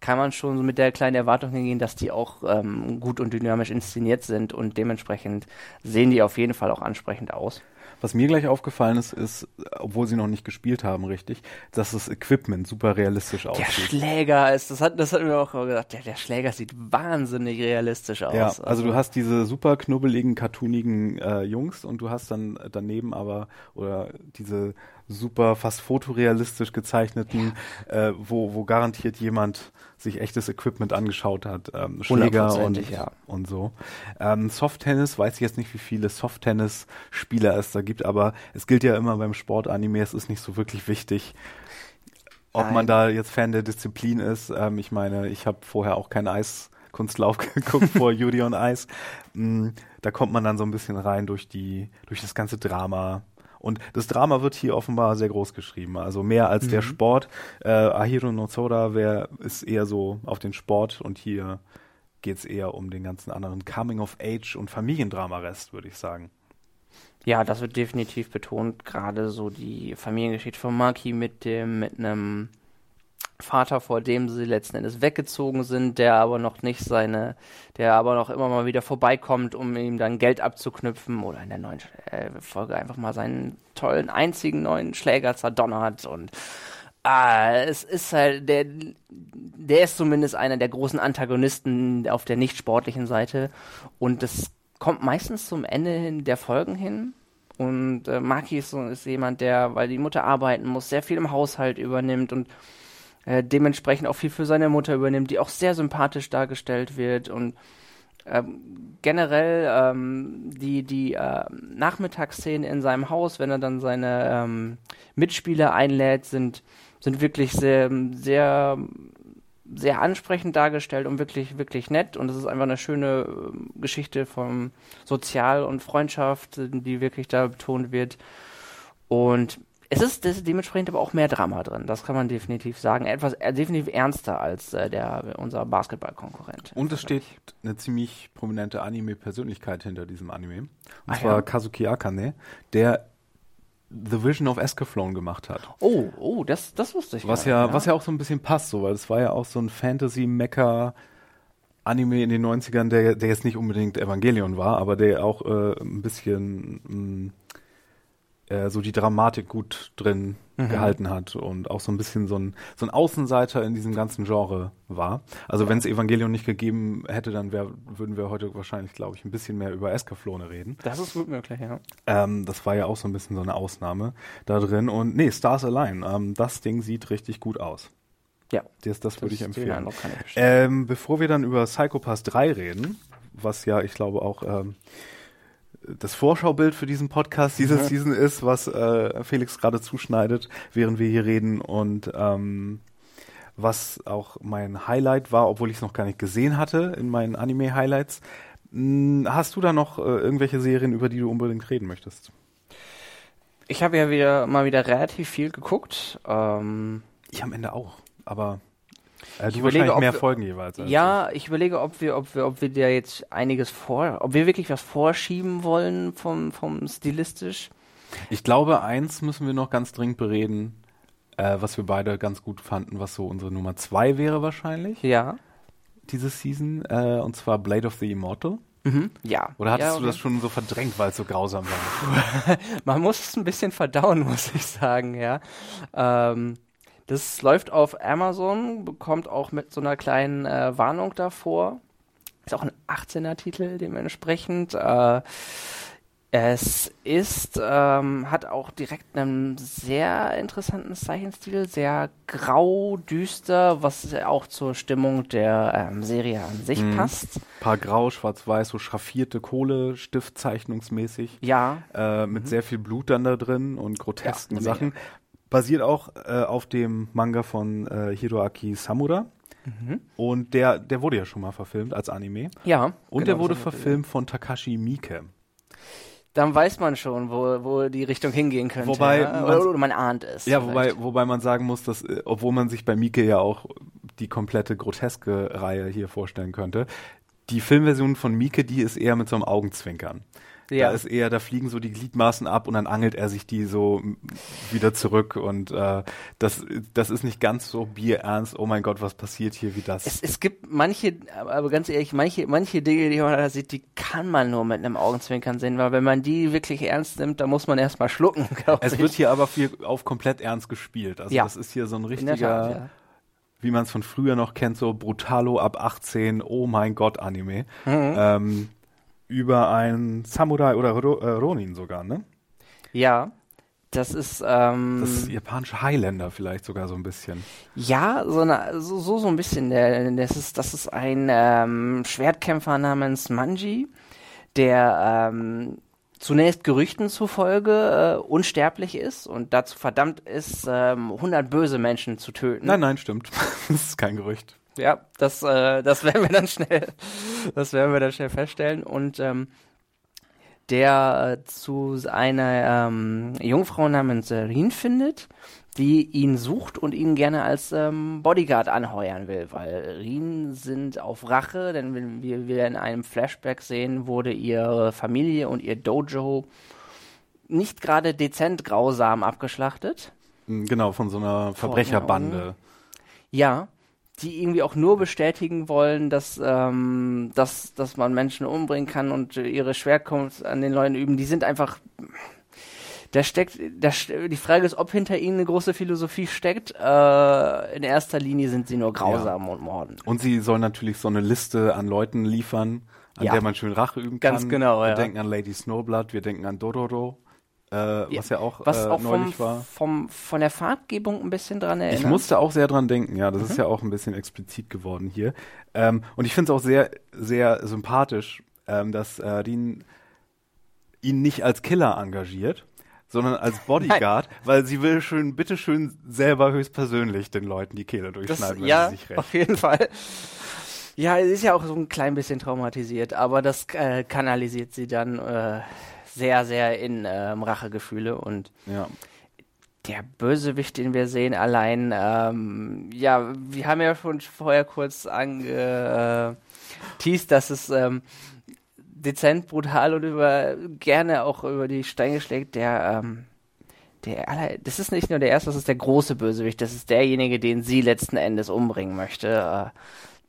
[SPEAKER 2] kann man schon mit der kleinen Erwartung hingehen, dass die auch ähm, gut und dynamisch inszeniert sind und dementsprechend sehen die auf jeden Fall auch ansprechend aus.
[SPEAKER 1] Was mir gleich aufgefallen ist, ist, obwohl sie noch nicht gespielt haben, richtig, dass das Equipment super realistisch
[SPEAKER 2] Der
[SPEAKER 1] aussieht.
[SPEAKER 2] Schläger ist, das hat, das hat mir auch gesagt, der, der Schläger sieht wahnsinnig realistisch aus.
[SPEAKER 1] Ja, also du hast diese super knubbeligen, cartoonigen äh, Jungs und du hast dann daneben aber oder diese super fast fotorealistisch gezeichneten, äh, wo, wo garantiert jemand sich echtes Equipment angeschaut hat, ähm, Schläger und,
[SPEAKER 2] ja.
[SPEAKER 1] und so. Ähm, Soft-Tennis, weiß ich jetzt nicht, wie viele Soft-Tennis-Spieler es da gibt, aber es gilt ja immer beim Sport-Anime, es ist nicht so wirklich wichtig, ob
[SPEAKER 2] Nein.
[SPEAKER 1] man da jetzt Fan der Disziplin ist. Ähm, ich meine, ich habe vorher auch keinen Eiskunstlauf geguckt vor Judy on Ice. Mm, da kommt man dann so ein bisschen rein durch die, durch das ganze Drama. Und das Drama wird hier offenbar sehr groß geschrieben. Also mehr als der Sport. Äh, Ahiro no Soda wär, ist eher so auf den Sport und hier geht's eher um den ganzen anderen Coming of Age und Familiendrama-Rest, würde ich sagen.
[SPEAKER 2] Ja, das wird definitiv betont, gerade so die Familiengeschichte von Maki mit dem, mit einem Vater, vor dem sie letzten Endes weggezogen sind, der aber noch nicht seine, der aber noch immer mal wieder vorbeikommt, um ihm dann Geld abzuknüpfen oder in der neuen äh, Folge einfach mal seinen tollen einzigen neuen Schläger zerdonnert und Ah, es ist halt, der, der ist zumindest einer der großen Antagonisten auf der nicht sportlichen Seite. Und das kommt meistens zum Ende hin der Folgen hin. Und äh, Maki ist, so, ist jemand, der, weil die Mutter arbeiten muss, sehr viel im Haushalt übernimmt und äh, dementsprechend auch viel für seine Mutter übernimmt, die auch sehr sympathisch dargestellt wird. Und ähm, generell ähm, die, die äh, Nachmittagsszenen in seinem Haus, wenn er dann seine ähm, Mitspieler einlädt, sind, sind wirklich sehr, sehr, sehr ansprechend dargestellt und wirklich, wirklich nett. Und es ist einfach eine schöne ähm, Geschichte von Sozial- und Freundschaft, die wirklich da betont wird. Und es ist dementsprechend aber auch mehr Drama drin, das kann man definitiv sagen. Etwas äh, definitiv ernster als äh, der, unser Basketballkonkurrent.
[SPEAKER 1] Und es steht eine ziemlich prominente Anime-Persönlichkeit hinter diesem Anime. Und
[SPEAKER 2] Ah,
[SPEAKER 1] zwar
[SPEAKER 2] ja.
[SPEAKER 1] Kazuki Akane, der The Vision of Escaflowne gemacht hat.
[SPEAKER 2] Oh, oh, das, das wusste ich
[SPEAKER 1] Was
[SPEAKER 2] gar
[SPEAKER 1] ja,
[SPEAKER 2] nicht,
[SPEAKER 1] was ja auch so ein bisschen passt, so, weil es war ja auch so ein Fantasy-Mecha Anime in den 90ern, der, der jetzt nicht unbedingt Evangelion war, aber der auch äh, ein bisschen mh, äh, so die Dramatik gut drin
[SPEAKER 2] Mhm.
[SPEAKER 1] gehalten hat und auch so ein bisschen so ein, so ein Außenseiter in diesem ganzen Genre war. Also wenn es Evangelion nicht gegeben hätte, dann wär, würden wir heute wahrscheinlich, glaube ich, ein bisschen mehr über Escaflowne reden.
[SPEAKER 2] Das ist gut möglich, ja.
[SPEAKER 1] Ähm, das war ja auch so ein bisschen so eine Ausnahme da drin. Und nee, Stars Align, ähm, das Ding sieht richtig gut aus.
[SPEAKER 2] Ja,
[SPEAKER 1] Das, das würde ich empfehlen.
[SPEAKER 2] Ich.
[SPEAKER 1] Ähm, bevor wir dann über Psychopass 3 reden, was ja, ich glaube, auch ähm, das Vorschaubild für diesen Podcast diese. Season ist, was äh, Felix gerade zuschneidet, während wir hier reden und ähm, was auch mein Highlight war, obwohl ich es noch gar nicht gesehen hatte in meinen Anime-Highlights. Hm, Hast du da noch äh, irgendwelche Serien, über die du unbedingt reden möchtest?
[SPEAKER 2] Ich habe ja wieder mal wieder relativ viel geguckt. Ähm,
[SPEAKER 1] Ich am Ende auch, aber äh,
[SPEAKER 2] Ich überlege, ob
[SPEAKER 1] mehr
[SPEAKER 2] wir-
[SPEAKER 1] Folgen jeweils. als
[SPEAKER 2] ja, ich überlege, ob wir, ob wir, ob wir da jetzt einiges vor, ob wir wirklich was vorschieben wollen vom, vom stilistisch.
[SPEAKER 1] Ich glaube, eins müssen wir noch ganz dringend bereden, äh, was wir beide ganz gut fanden, was so unsere Nummer zwei wäre wahrscheinlich,
[SPEAKER 2] Ja.
[SPEAKER 1] diese Season, äh, und zwar Blade of the Immortal.
[SPEAKER 2] Mhm. Ja.
[SPEAKER 1] Oder hattest
[SPEAKER 2] ja,
[SPEAKER 1] du das schon so verdrängt, weil es so grausam war?
[SPEAKER 2] Man muss es ein bisschen verdauen, muss ich sagen, ja. Ähm, das läuft auf Amazon, bekommt auch mit so einer kleinen äh, Warnung davor. Ist auch ein 18er Titel dementsprechend. Äh, Es ist, ähm, hat auch direkt einen sehr interessanten Zeichenstil, sehr grau, düster, was auch zur Stimmung der ähm, Serie an sich
[SPEAKER 1] Mhm.
[SPEAKER 2] passt.
[SPEAKER 1] paar grau, schwarz-weiß, so schraffierte Kohle, Stiftzeichnungsmäßig.
[SPEAKER 2] Ja,
[SPEAKER 1] Äh, mit sehr viel Blut dann da drin und grotesken
[SPEAKER 2] Ja,
[SPEAKER 1] Sachen. Basiert auch äh, auf dem Manga von äh, Hiroaki Samura.
[SPEAKER 2] Mhm.
[SPEAKER 1] Und der, der wurde ja schon mal verfilmt als Anime.
[SPEAKER 2] ja.
[SPEAKER 1] Und
[SPEAKER 2] genau,
[SPEAKER 1] der wurde verfilmt von Takashi Miike.
[SPEAKER 2] Dann weiß man schon, wo, wo die Richtung hingehen könnte.
[SPEAKER 1] Wobei
[SPEAKER 2] ja?
[SPEAKER 1] man-
[SPEAKER 2] oder, oder man ahnt es.
[SPEAKER 1] Ja,
[SPEAKER 2] vielleicht.
[SPEAKER 1] wobei, wobei man sagen muss, dass, äh, obwohl man sich bei Miike ja auch die komplette groteske Reihe hier vorstellen könnte, die Filmversion von Mieke, die ist eher mit so einem Augenzwinkern.
[SPEAKER 2] Ja.
[SPEAKER 1] Da ist eher, da fliegen so die Gliedmaßen ab und dann angelt er sich die so wieder zurück und äh, das, das ist nicht ganz so bierernst, oh mein Gott, was passiert hier wie das.
[SPEAKER 2] Es, es gibt manche, aber ganz ehrlich, manche, manche Dinge, die man da sieht, die kann man nur mit einem Augenzwinkern sehen, weil wenn man die wirklich ernst nimmt, dann muss man erstmal schlucken, glaub
[SPEAKER 1] es
[SPEAKER 2] ich.
[SPEAKER 1] wird hier aber viel auf komplett ernst gespielt. Also
[SPEAKER 2] Ja.
[SPEAKER 1] das ist hier so ein richtiger,
[SPEAKER 2] Tat, ja.
[SPEAKER 1] wie man es von früher noch kennt, so Brutalo ab 18, oh mein Gott Anime.
[SPEAKER 2] Mhm.
[SPEAKER 1] Ähm, über einen Samurai oder äh, Ronin sogar, ne?
[SPEAKER 2] Ja, das ist, ähm,
[SPEAKER 1] Das ist japanische Highlander vielleicht sogar so ein bisschen.
[SPEAKER 2] ja, so, eine, so, so, so ein bisschen. Das, ist, das ist ein ähm, Schwertkämpfer namens Manji, der ähm, zunächst Gerüchten zufolge äh, unsterblich ist und dazu verdammt ist, ähm, 100 böse Menschen zu töten.
[SPEAKER 1] Nein, nein, stimmt. das ist kein Gerücht.
[SPEAKER 2] Ja, das, äh, das werden wir dann schnell, das werden wir dann schnell feststellen. Und ähm, der äh, zu einer ähm, Jungfrau namens Rin findet, die ihn sucht und ihn gerne als ähm, Bodyguard anheuern will, weil Rin sind auf Rache, denn wenn wir, in einem Flashback sehen, wurde ihre Familie und ihr Dojo nicht gerade dezent grausam abgeschlachtet.
[SPEAKER 1] Genau, von so einer Verbrecherbande.
[SPEAKER 2] Ja, die irgendwie auch nur bestätigen wollen, dass, ähm, dass, dass man Menschen umbringen kann und ihre Schwerkunft an den Leuten üben. Die sind einfach. Da steckt, da, die Frage ist, ob hinter ihnen eine große Philosophie steckt. Äh, in erster Linie sind sie nur grausam und morden.
[SPEAKER 1] Und sie soll natürlich so eine Liste an Leuten liefern, an
[SPEAKER 2] Ja.
[SPEAKER 1] der man schön Rache üben kann.
[SPEAKER 2] Ganz genau,
[SPEAKER 1] Wir
[SPEAKER 2] ja.
[SPEAKER 1] denken an Lady Snowblood, wir denken an Dororo, äh, was ja auch,
[SPEAKER 2] Was
[SPEAKER 1] äh,
[SPEAKER 2] auch vom,
[SPEAKER 1] neulich war.
[SPEAKER 2] vom, von der Farbgebung ein bisschen dran erinnert.
[SPEAKER 1] Ich musste auch sehr dran denken, ja, das
[SPEAKER 2] Mhm.
[SPEAKER 1] ist ja auch ein bisschen explizit geworden hier. Ähm, und ich finde es auch sehr, sehr sympathisch, ähm, dass äh, Dean ihn nicht als Killer engagiert, sondern als Bodyguard, weil sie will schön, bitteschön selber höchstpersönlich den Leuten die Kehle
[SPEAKER 2] Das,
[SPEAKER 1] durchschneiden, wenn
[SPEAKER 2] ja,
[SPEAKER 1] sie sich rächt.
[SPEAKER 2] auf jeden Fall. Ja, sie ist ja auch so ein klein bisschen traumatisiert, aber das äh, kanalisiert sie dann äh, sehr, sehr in ähm, Rachegefühle und
[SPEAKER 1] Ja.
[SPEAKER 2] der Bösewicht, den wir sehen, allein, ähm, ja, wir haben ja schon vorher kurz angeteased, dass es ähm, dezent, brutal und über gerne auch über die Steine schlägt, der ähm, der aller, das ist nicht nur der erste, das ist der große Bösewicht, das ist derjenige, den sie letzten Endes umbringen möchte. Äh,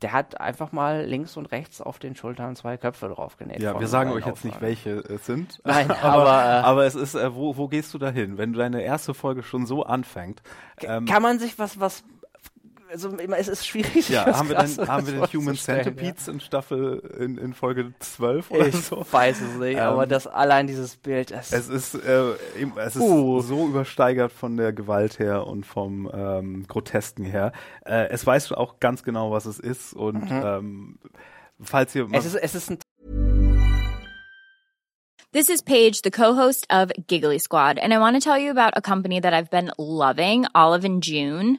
[SPEAKER 2] der hat einfach mal links und rechts auf den Schultern zwei Köpfe draufgenäht.
[SPEAKER 1] Ja,
[SPEAKER 2] von
[SPEAKER 1] wir sagen euch jetzt nicht, welche es sind.
[SPEAKER 2] Nein,
[SPEAKER 1] aber,
[SPEAKER 2] aber, äh,
[SPEAKER 1] aber es ist, äh, wo, wo gehst du da hin? Wenn deine erste Folge schon so anfängt. Ähm,
[SPEAKER 2] Kann man sich was, was, also immer, es ist schwierig.
[SPEAKER 1] ja, haben wir, dann,
[SPEAKER 2] Krasseres
[SPEAKER 1] haben wir den Human Centipedes in Staffel in, in Folge 12
[SPEAKER 2] Ja.
[SPEAKER 1] oder
[SPEAKER 2] Ich
[SPEAKER 1] so?
[SPEAKER 2] weiß es nicht, aber
[SPEAKER 1] Ähm,
[SPEAKER 2] das allein dieses Bild, es,
[SPEAKER 1] Es ist, äh, eben- es ist
[SPEAKER 2] Uh.
[SPEAKER 1] so übersteigert von der Gewalt her und vom ähm, Grotesken her. Äh, es weiß auch ganz genau, was es ist und ähm, falls ihr
[SPEAKER 2] Mhm. es ist, es ist ein
[SPEAKER 3] This is Paige, the co-host of Giggly Squad, and I want to tell you about a company that I've been loving, Olive and June.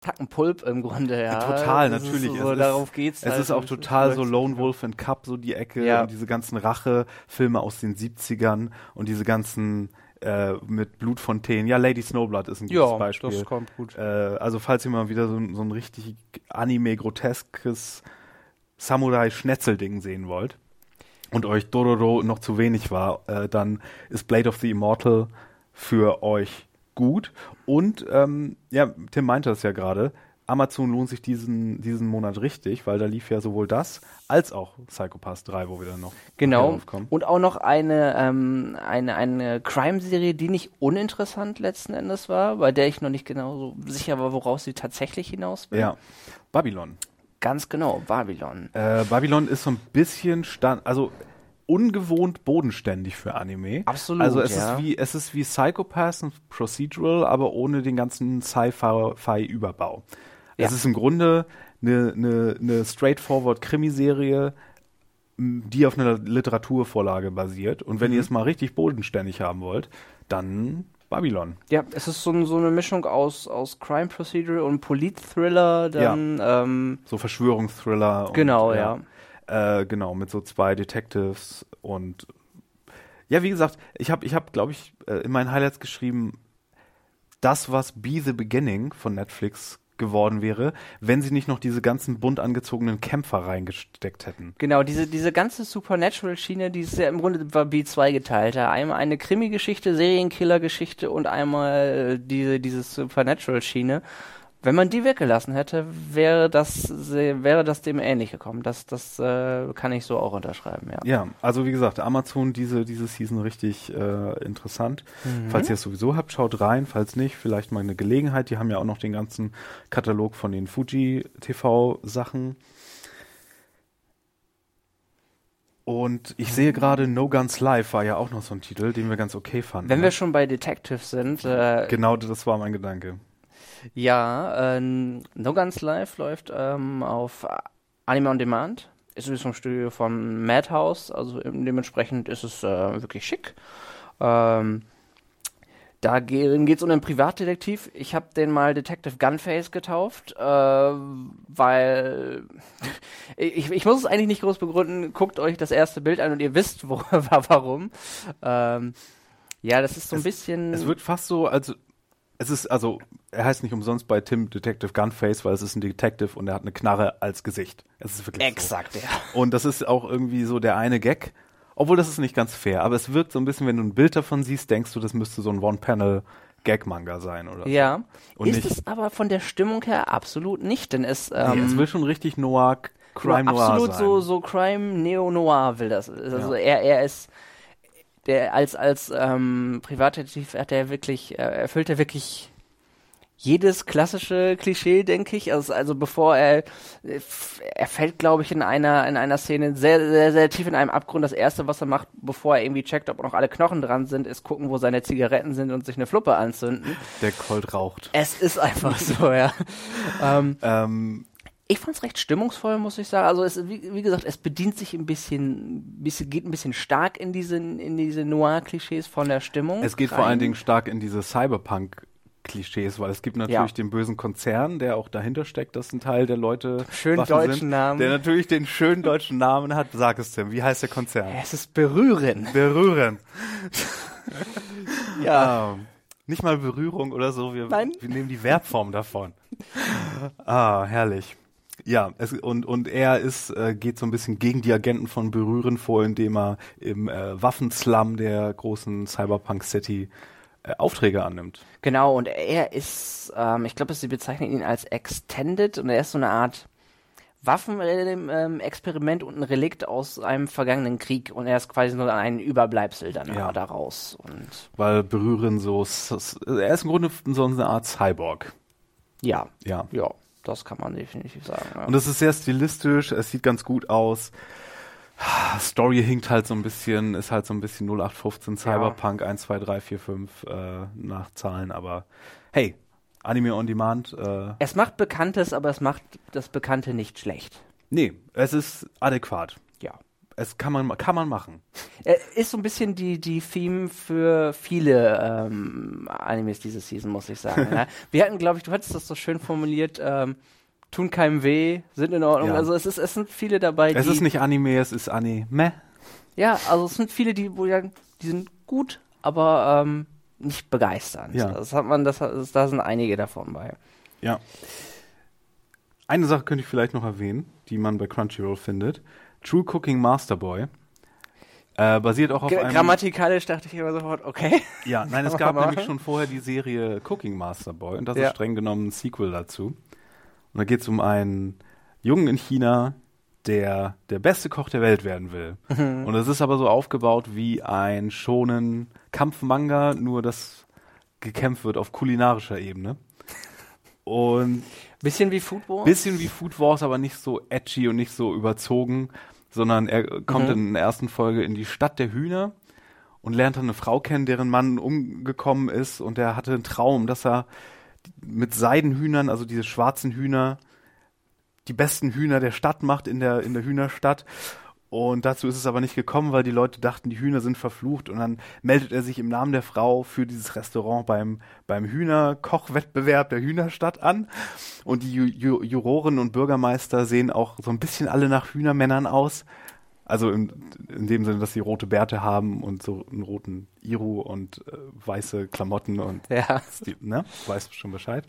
[SPEAKER 2] Tacken Pulp im Grunde, ja.
[SPEAKER 1] Total,
[SPEAKER 2] Das ist
[SPEAKER 1] natürlich.
[SPEAKER 2] So,
[SPEAKER 1] es
[SPEAKER 2] darauf
[SPEAKER 1] ist,
[SPEAKER 2] geht's.
[SPEAKER 1] Es
[SPEAKER 2] halt.
[SPEAKER 1] ist auch total so Lone Wolf and Cup, so die Ecke
[SPEAKER 2] Ja.
[SPEAKER 1] und diese ganzen Rache-Filme aus den 70ern und diese ganzen äh, mit Blutfontänen. Ja, Lady Snowblood ist ein gutes
[SPEAKER 2] Ja,
[SPEAKER 1] Beispiel.
[SPEAKER 2] das kommt gut.
[SPEAKER 1] Äh, also falls ihr mal wieder so, ein- so ein richtig Anime-groteskes Samurai-Schnetzelding sehen wollt und euch Dororo noch zu wenig war, äh, dann ist Blade of the Immortal für euch gut. Und ähm, ja, Tim meinte das ja gerade, Amazon lohnt sich diesen, diesen Monat richtig, weil da lief ja sowohl das als auch Psychopath 3, wo wir dann noch
[SPEAKER 2] Genau. Und auch noch eine, ähm, eine, eine Crime-Serie, die nicht uninteressant letzten Endes war, bei der ich noch nicht genau so sicher war, woraus sie tatsächlich hinaus will.
[SPEAKER 1] Ja, Babylon.
[SPEAKER 2] Ganz genau, Babylon.
[SPEAKER 1] Äh, Babylon ist so ein bisschen stand, also ungewohnt bodenständig für Anime.
[SPEAKER 2] Absolut,
[SPEAKER 1] Also es
[SPEAKER 2] ja.
[SPEAKER 1] ist wie es ist wie Psychopath und Procedural, aber ohne den ganzen Sci-Fi-Überbau.
[SPEAKER 2] Ja.
[SPEAKER 1] Es ist im Grunde eine, eine, eine straightforward Krimiserie, die auf einer Literaturvorlage basiert. Und
[SPEAKER 2] Mhm.
[SPEAKER 1] wenn ihr es mal richtig bodenständig haben wollt, dann Babylon.
[SPEAKER 2] Ja, es ist so, ein- so eine Mischung aus, aus Crime Procedural und Polit-Thriller, dann, ähm,
[SPEAKER 1] So Verschwörungsthriller. und,
[SPEAKER 2] genau, ja.
[SPEAKER 1] Äh, genau, mit so zwei Detectives und ja, wie gesagt, ich habe, ich hab, glaube ich, äh, in meinen Highlights geschrieben, das, was Be the Beginning von Netflix geworden wäre, wenn sie nicht noch diese ganzen bunt angezogenen Kämpfer reingesteckt hätten.
[SPEAKER 2] Genau, diese, diese ganze Supernatural-Schiene, die ist ja im Grunde war B2 geteilt. Einmal eine Krimi-Geschichte, Serienkiller-Geschichte und einmal diese, diese Supernatural-Schiene. Wenn man die weggelassen hätte, wäre das, wäre das dem ähnlich gekommen. Das, das äh, kann ich so auch unterschreiben, ja.
[SPEAKER 1] Ja, also wie gesagt, Amazon diese, diese Season richtig äh, interessant. Falls ihr es sowieso habt, schaut rein. Falls nicht, vielleicht mal eine Gelegenheit. Die haben ja auch noch den ganzen Katalog von den Fuji TV-Sachen. Und ich sehe gerade No Guns Live war ja auch noch so ein Titel, den wir ganz okay fanden.
[SPEAKER 2] Wenn
[SPEAKER 1] ne?
[SPEAKER 2] wir schon bei Detective sind, äh,
[SPEAKER 1] genau, das war mein Gedanke.
[SPEAKER 2] Ja, äh, No Guns Live läuft ähm, auf Anime on Demand. Ist übrigens vom Studio von Madhouse, also ähm, dementsprechend ist es äh, wirklich schick. Ähm, da geht es um einen Privatdetektiv. Ich habe den mal Detective Gunface getauft, äh, weil ich, ich muss es eigentlich nicht groß begründen. Guckt euch das erste Bild an und ihr wisst, wo, warum. Ähm, ja, das ist so ein bisschen.
[SPEAKER 1] Es wird fast so, also es ist, also er heißt nicht umsonst bei Tim Detective Gunface, weil es ist ein Detective und er hat eine Knarre als Gesicht. Es ist wirklich so.
[SPEAKER 2] exakt, ja.
[SPEAKER 1] Und das ist auch irgendwie so der eine Gag. Obwohl das ist nicht ganz fair, aber es wirkt so ein bisschen, wenn du ein Bild davon siehst, denkst du, das müsste so ein One-Panel-Gag-Manga sein oder
[SPEAKER 2] Ja,
[SPEAKER 1] Und
[SPEAKER 2] ist
[SPEAKER 1] nicht-
[SPEAKER 2] es aber von der Stimmung her absolut nicht, denn es,
[SPEAKER 1] so.
[SPEAKER 2] ähm,
[SPEAKER 1] Nee, es will schon richtig Noir, Crime Noir
[SPEAKER 2] absolut
[SPEAKER 1] sein.
[SPEAKER 2] so so Crime Neo Noir will das. Also
[SPEAKER 1] Ja.
[SPEAKER 2] er er ist der als als ähm, Privatdetektiv hat er wirklich äh, erfüllt er wirklich jedes klassische Klischee, denke ich. Also, also bevor er äh, er fällt, glaube ich, in einer in einer Szene sehr sehr sehr tief in einem Abgrund. Das erste, was er macht, bevor er irgendwie checkt, ob noch alle Knochen dran sind, ist gucken, wo seine Zigaretten sind und sich eine Fluppe anzünden.
[SPEAKER 1] Der Colt raucht.
[SPEAKER 2] Es ist einfach so, ja. ähm,
[SPEAKER 1] Ähm,
[SPEAKER 2] ich fand's recht stimmungsvoll, muss ich sagen. Also es, wie, wie gesagt, es bedient sich ein bisschen, bisschen, geht ein bisschen stark in diese, in diese Noir-Klischees von der Stimmung.
[SPEAKER 1] es geht vor
[SPEAKER 2] rein.
[SPEAKER 1] allen Dingen stark in diese Cyberpunk- Klischees, weil es gibt natürlich
[SPEAKER 2] Ja.
[SPEAKER 1] den bösen Konzern, der auch dahinter steckt, dass ein Teil der Leute
[SPEAKER 2] Schönen
[SPEAKER 1] Waffen
[SPEAKER 2] deutschen
[SPEAKER 1] sind,
[SPEAKER 2] Namen.
[SPEAKER 1] der natürlich den schönen deutschen Namen hat. Sag es Tim, wie heißt der Konzern?
[SPEAKER 2] Es ist berührend.
[SPEAKER 1] Berühren.
[SPEAKER 2] Ja.
[SPEAKER 1] Ah, nicht mal Berührung oder so. Wir,
[SPEAKER 2] Nein.
[SPEAKER 1] wir nehmen die Verbform davon. Ah, herrlich. Ja, es, und, und er ist, äh, geht so ein bisschen gegen die Agenten von Berühren vor, indem er im äh, Waffenslum der großen Cyberpunk City äh, Aufträge annimmt.
[SPEAKER 2] Genau, und er ist, ähm, ich glaube, sie bezeichnen ihn als Extended und er ist so eine Art Waffenexperiment und ein Relikt aus einem vergangenen Krieg und er ist quasi nur ein Überbleibsel dann
[SPEAKER 1] Ja.
[SPEAKER 2] daraus. Und
[SPEAKER 1] Weil Berühren so, er ist im Grunde so eine Art Cyborg.
[SPEAKER 2] ja,
[SPEAKER 1] Ja.
[SPEAKER 2] ja, das kann man definitiv sagen. Ja.
[SPEAKER 1] Und es ist sehr stilistisch, es sieht ganz gut aus. Story hinkt halt so ein bisschen, ist halt so ein bisschen 0815 Cyberpunk 1, 2, 3, 4, 5 äh, nach Zahlen, aber hey, Anime on Demand, äh,
[SPEAKER 2] Es macht Bekanntes, aber es macht das Bekannte nicht schlecht.
[SPEAKER 1] nee, es ist adäquat. Es kann man, kann man machen.
[SPEAKER 2] Äh, ist so ein bisschen die, die Theme für viele ähm, Animes diese Season, muss ich sagen. ja. Wir hatten, glaube ich, du hattest das so schön formuliert, ähm, tun keinem weh, sind in Ordnung.
[SPEAKER 1] Ja.
[SPEAKER 2] Also es ist, es sind viele dabei,
[SPEAKER 1] Es
[SPEAKER 2] die.
[SPEAKER 1] ist nicht Anime, es ist Anime.
[SPEAKER 2] Ja, also es sind viele, die, wo ja, die sind gut, aber ähm, nicht begeisternd.
[SPEAKER 1] Ja.
[SPEAKER 2] Das hat man, das, das, da sind einige davon bei.
[SPEAKER 1] Ja. Eine Sache könnte ich vielleicht noch erwähnen, die man bei Crunchyroll findet. True Cooking Master Boy. Äh, basiert auch auf
[SPEAKER 2] G
[SPEAKER 1] einem...
[SPEAKER 2] Grammatikalisch dachte ich immer sofort, okay.
[SPEAKER 1] Ja, nein, es gab nämlich schon vorher die Serie Cooking Master Boy und das
[SPEAKER 2] Ja.
[SPEAKER 1] ist streng genommen ein Sequel dazu. Und da geht es um einen Jungen in China, der der beste Koch der Welt werden will.
[SPEAKER 2] Mhm.
[SPEAKER 1] Und es ist aber so aufgebaut wie ein schonen Kampfmanga, nur dass gekämpft wird auf kulinarischer Ebene. Und
[SPEAKER 2] Bisschen wie Food Wars?
[SPEAKER 1] bisschen wie Food Wars, aber nicht so edgy und nicht so überzogen, sondern er kommt
[SPEAKER 2] Mhm.
[SPEAKER 1] in der ersten Folge in die Stadt der Hühner und lernt dann eine Frau kennen, deren Mann umgekommen ist und er hatte einen Traum, dass er mit Seidenhühnern, also diese schwarzen Hühner, die besten Hühner der Stadt macht in der, in der Hühnerstadt. Und dazu ist es aber nicht gekommen, weil die Leute dachten, die Hühner sind verflucht. Und dann meldet er sich im Namen der Frau für dieses Restaurant beim, beim Hühnerkochwettbewerb der Hühnerstadt an. Und die Ju Ju Juroren und Bürgermeister sehen auch so ein bisschen alle nach Hühnermännern aus. Also in, in dem Sinne, dass sie rote Bärte haben und so einen roten Iru und äh, weiße Klamotten und
[SPEAKER 2] Ja.
[SPEAKER 1] die, ne? Weißt schon Bescheid.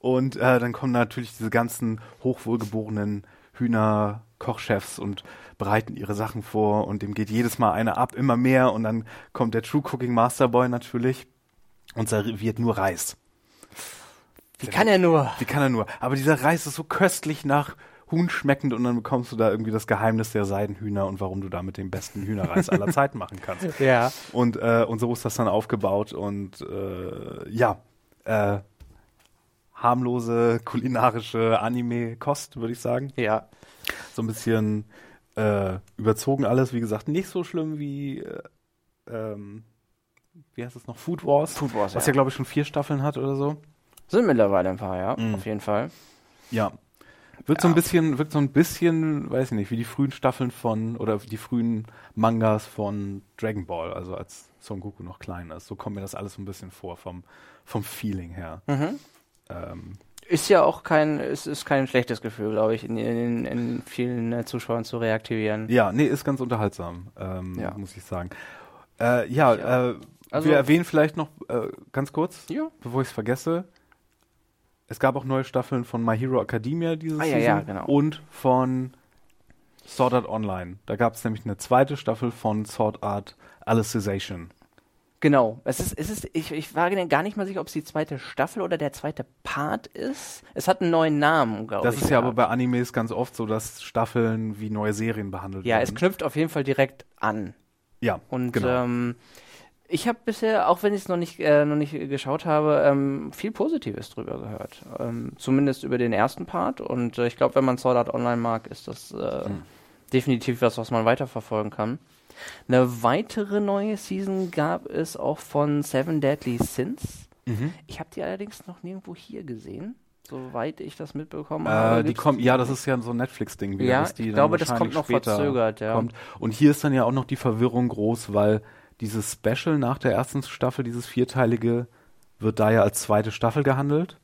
[SPEAKER 1] Und äh, dann kommen natürlich diese ganzen hochwohlgeborenen Hühner-Kochchefs und bereiten ihre Sachen vor und dem geht jedes Mal einer ab, immer mehr und dann kommt der True Cooking Master Boy natürlich und serviert nur Reis.
[SPEAKER 2] Wie kann er nur?
[SPEAKER 1] Wie kann er nur? Aber dieser Reis ist so köstlich nach Huhn schmeckend und dann bekommst du da irgendwie das Geheimnis der Seidenhühner und warum du damit den besten Hühnerreis aller Zeiten machen kannst.
[SPEAKER 2] Ja.
[SPEAKER 1] Und, äh, und so ist das dann aufgebaut und äh, ja, äh, harmlose kulinarische Anime-Kost, würde ich sagen.
[SPEAKER 2] Ja.
[SPEAKER 1] So ein bisschen äh, überzogen alles, wie gesagt, nicht so schlimm wie, äh, ähm, wie heißt es noch, Food Wars,
[SPEAKER 2] Food Wars,
[SPEAKER 1] was
[SPEAKER 2] ja.
[SPEAKER 1] ja, glaube ich, schon vier Staffeln hat oder so.
[SPEAKER 2] Sind mittlerweile ein paar, ja.
[SPEAKER 1] Mhm.
[SPEAKER 2] Auf jeden Fall.
[SPEAKER 1] Ja. Wird so ein bisschen, wird so ein bisschen, weiß ich nicht, wie die frühen Staffeln von, oder die frühen Mangas von Dragon Ball, also als Son Goku noch klein ist. So kommt mir das alles so ein bisschen vor, vom, vom Feeling her.
[SPEAKER 2] Mhm.
[SPEAKER 1] Ähm,
[SPEAKER 2] Ist ja auch kein, es ist kein schlechtes Gefühl, glaube ich, in, in, in vielen äh, Zuschauern zu reaktivieren.
[SPEAKER 1] ja, nee, ist ganz unterhaltsam, ähm,
[SPEAKER 2] Ja.
[SPEAKER 1] muss ich sagen. Äh, ja,
[SPEAKER 2] Ja.
[SPEAKER 1] Äh,
[SPEAKER 2] Also-
[SPEAKER 1] wir erwähnen vielleicht noch äh, ganz kurz,
[SPEAKER 2] Ja.
[SPEAKER 1] bevor ich es vergesse. Es gab auch neue Staffeln von My Hero Academia dieses
[SPEAKER 2] Ah, ja,
[SPEAKER 1] Season
[SPEAKER 2] ja, genau.
[SPEAKER 1] und von Sword Art Online. Da gab es nämlich eine zweite Staffel von Sword Art Alicization.
[SPEAKER 2] Genau. Es ist, es ist, ich, ich war gar nicht mal sicher, ob es die zweite Staffel oder der zweite Part ist. Es hat einen neuen Namen, glaube ich.
[SPEAKER 1] Das ist ja aber bei Animes ganz oft so, dass Staffeln wie neue Serien behandelt
[SPEAKER 2] Ja,
[SPEAKER 1] werden.
[SPEAKER 2] es knüpft auf jeden Fall direkt an.
[SPEAKER 1] Ja,
[SPEAKER 2] Und
[SPEAKER 1] genau.
[SPEAKER 2] ähm, ich habe bisher, auch wenn ich es noch nicht äh, noch nicht geschaut habe, ähm, viel Positives drüber gehört. Ähm, zumindest über den ersten Part. Und äh, ich glaube, wenn man Sword Art Online mag, ist das äh,
[SPEAKER 1] Hm.
[SPEAKER 2] definitiv was, was man weiterverfolgen kann. Eine weitere neue Season gab es auch von Seven Deadly Sins.
[SPEAKER 1] Mhm.
[SPEAKER 2] Ich habe die allerdings noch nirgendwo hier gesehen, soweit ich das mitbekommen habe.
[SPEAKER 1] Äh, die
[SPEAKER 2] Gibt's
[SPEAKER 1] kommen, ja, das ist ja so ein Netflix-Ding wieder.
[SPEAKER 2] Ja,
[SPEAKER 1] die
[SPEAKER 2] ich glaube, das kommt noch verzögert, ja.
[SPEAKER 1] Kommt. Und hier ist dann ja auch noch die Verwirrung groß, weil dieses Special nach der ersten Staffel, dieses vierteilige, wird da ja als zweite Staffel gehandelt.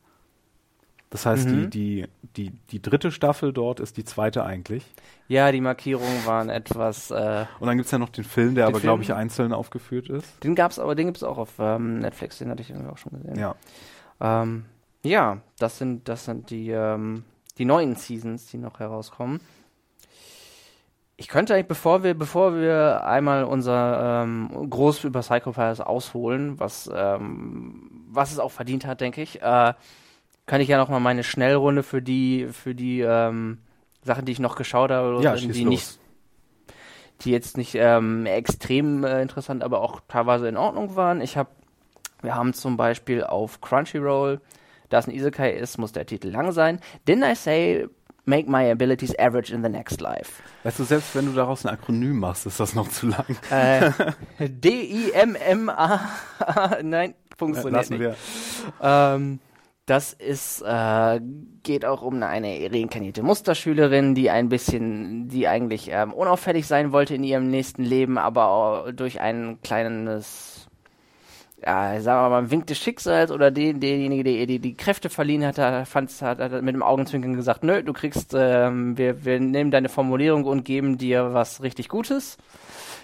[SPEAKER 1] Das heißt,
[SPEAKER 2] Mhm.
[SPEAKER 1] die, die, die, die dritte Staffel dort ist die zweite eigentlich.
[SPEAKER 2] Ja, die Markierungen waren etwas. Äh,
[SPEAKER 1] Und dann gibt's ja noch den Film, der
[SPEAKER 2] Den
[SPEAKER 1] aber, glaube ich, einzeln aufgeführt ist.
[SPEAKER 2] den gab's aber, den gibt's auch auf ähm, Netflix, den hatte ich irgendwie auch schon gesehen.
[SPEAKER 1] Ja.
[SPEAKER 2] Ähm, ja, das sind, das sind die, ähm, die neuen Seasons, die noch herauskommen. Ich könnte eigentlich, bevor wir, bevor wir einmal unser ähm, groß über Psychopaths ausholen, was, ähm, was es auch verdient hat, denke ich, äh, kann ich ja noch mal meine Schnellrunde für die, für die ähm, Sachen, die ich noch geschaut habe,
[SPEAKER 1] Ja,
[SPEAKER 2] die
[SPEAKER 1] schieß
[SPEAKER 2] nicht
[SPEAKER 1] los.
[SPEAKER 2] die jetzt nicht ähm, extrem äh, interessant, aber auch teilweise in Ordnung waren. Ich habe, wir haben zum Beispiel auf Crunchyroll, da es ein Isekai ist, muss der Titel lang sein. Didn't I say make my abilities average in the next life?
[SPEAKER 1] Weißt du, selbst wenn du daraus ein Akronym machst, ist das noch zu lang.
[SPEAKER 2] Äh, D-I-M-M-A, nein, funktioniert
[SPEAKER 1] Lassen
[SPEAKER 2] nicht.
[SPEAKER 1] wir.
[SPEAKER 2] Ähm, das ist, äh, geht auch um eine reinkarnierte Musterschülerin, die ein bisschen, die eigentlich ähm, unauffällig sein wollte in ihrem nächsten Leben, aber durch ein kleines, ja, sagen wir mal, Wink des Schicksals oder den, derjenige, der ihr die, die Kräfte verliehen hat, hat, hat mit dem Augenzwinkern gesagt, nö, du kriegst, ähm, wir, wir nehmen deine Formulierung und geben dir was richtig Gutes.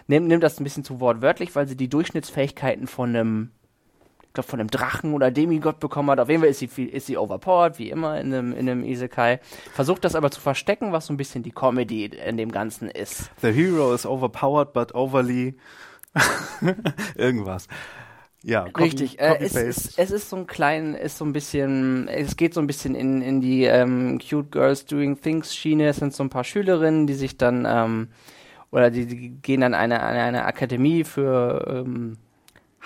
[SPEAKER 2] Nimm, nimm das ein bisschen zu wortwörtlich, weil sie die Durchschnittsfähigkeiten von einem glaube, von einem Drachen oder Demigott bekommen hat. Auf jeden Fall ist sie, viel, ist sie overpowered, wie immer in einem, in einem Isekai. Versucht das aber zu verstecken, was so ein bisschen die Comedy in dem Ganzen ist.
[SPEAKER 1] The hero is overpowered, but overly irgendwas. Ja,
[SPEAKER 2] copy, richtig. Äh, es, ist, es ist so ein klein, ist so ein bisschen, es geht so ein bisschen in, in die ähm, Cute Girls Doing Things Schiene. Es sind so ein paar Schülerinnen, die sich dann ähm, oder die, die gehen dann eine, eine, eine Akademie für ähm,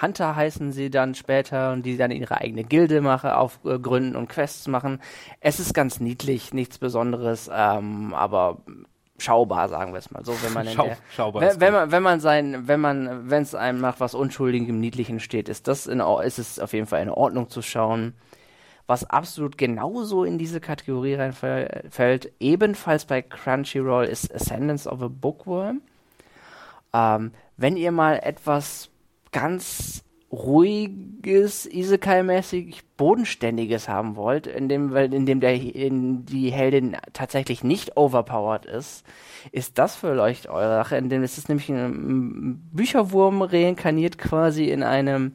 [SPEAKER 2] Hunter heißen sie dann später und die dann ihre eigene Gilde machen, aufgründen äh, und Quests machen. Es ist ganz niedlich, nichts Besonderes, ähm, aber schaubar, sagen wir es mal so, wenn man Schau, der, schaubar wenn, wenn man wenn man sein wenn man wenn es einem nach was unschuldigem niedlichen steht, ist das in, ist es auf jeden Fall in Ordnung zu schauen. Was absolut genauso in diese Kategorie reinfällt, ebenfalls bei Crunchyroll, ist Ascendance of a Bookworm. Ähm, wenn ihr mal etwas ganz ruhiges, Isekai-mäßig bodenständiges haben wollt, in dem, in dem der, in die Heldin tatsächlich nicht overpowered ist, ist das vielleicht eure Sache, in dem ist es nämlich ein Bücherwurm reinkarniert quasi in einem,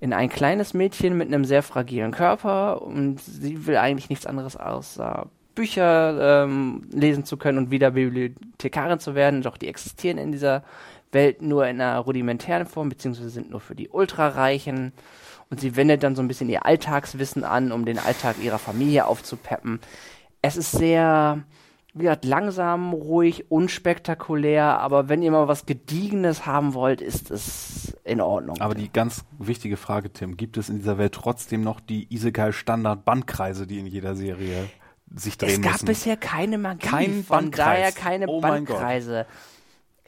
[SPEAKER 2] in ein kleines Mädchen mit einem sehr fragilen Körper und sie will eigentlich nichts anderes außer Bücher ähm, lesen zu können und wieder Bibliothekarin zu werden, doch die existieren in dieser Welt nur in einer rudimentären Form, beziehungsweise sind nur für die Ultrareichen. Und sie wendet dann so ein bisschen ihr Alltagswissen an, um den Alltag ihrer Familie aufzupeppen. Es ist sehr, wie gesagt, langsam, ruhig, unspektakulär, aber wenn ihr mal was Gediegenes haben wollt, ist es in Ordnung.
[SPEAKER 1] Aber die ganz wichtige Frage, Tim, gibt es in dieser Welt trotzdem noch die Isekai-Standard-Bandkreise, die in jeder Serie sich drehen müssen?
[SPEAKER 2] Es gab bisher keine Magie, Kein von Bandkreis. daher keine oh Bandkreise.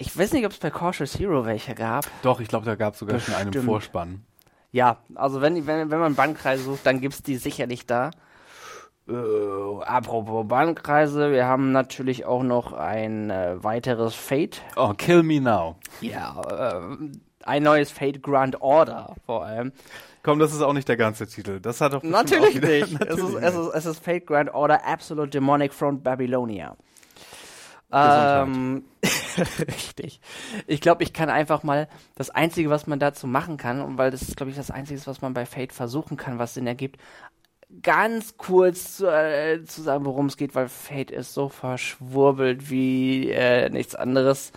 [SPEAKER 2] Ich weiß nicht, ob es bei Cautious Hero welche gab.
[SPEAKER 1] Doch, ich glaube, da gab es sogar Bestimmt. schon einen Vorspann.
[SPEAKER 2] Ja, also wenn, wenn, wenn man Bandkreise sucht, dann gibt es die sicherlich da. Äh, apropos Bandkreise, wir haben natürlich auch noch ein äh, weiteres Fate.
[SPEAKER 1] Oh, Kill Me Now.
[SPEAKER 2] Ja, äh, ein neues Fate Grand Order vor allem.
[SPEAKER 1] Komm, das ist auch nicht der ganze Titel. Das hat doch
[SPEAKER 2] Natürlich wieder, nicht. Natürlich es, ist, es, ist, es ist Fate Grand Order Absolute Demonic Front Babylonia. Ähm, richtig. Ich glaube, ich kann einfach mal das Einzige, was man dazu machen kann, weil das ist, glaube ich, das Einzige, was man bei Fate versuchen kann, was Sinn ergibt, ganz kurz zu, äh, zu sagen, worum es geht, weil Fate ist so verschwurbelt wie äh, nichts anderes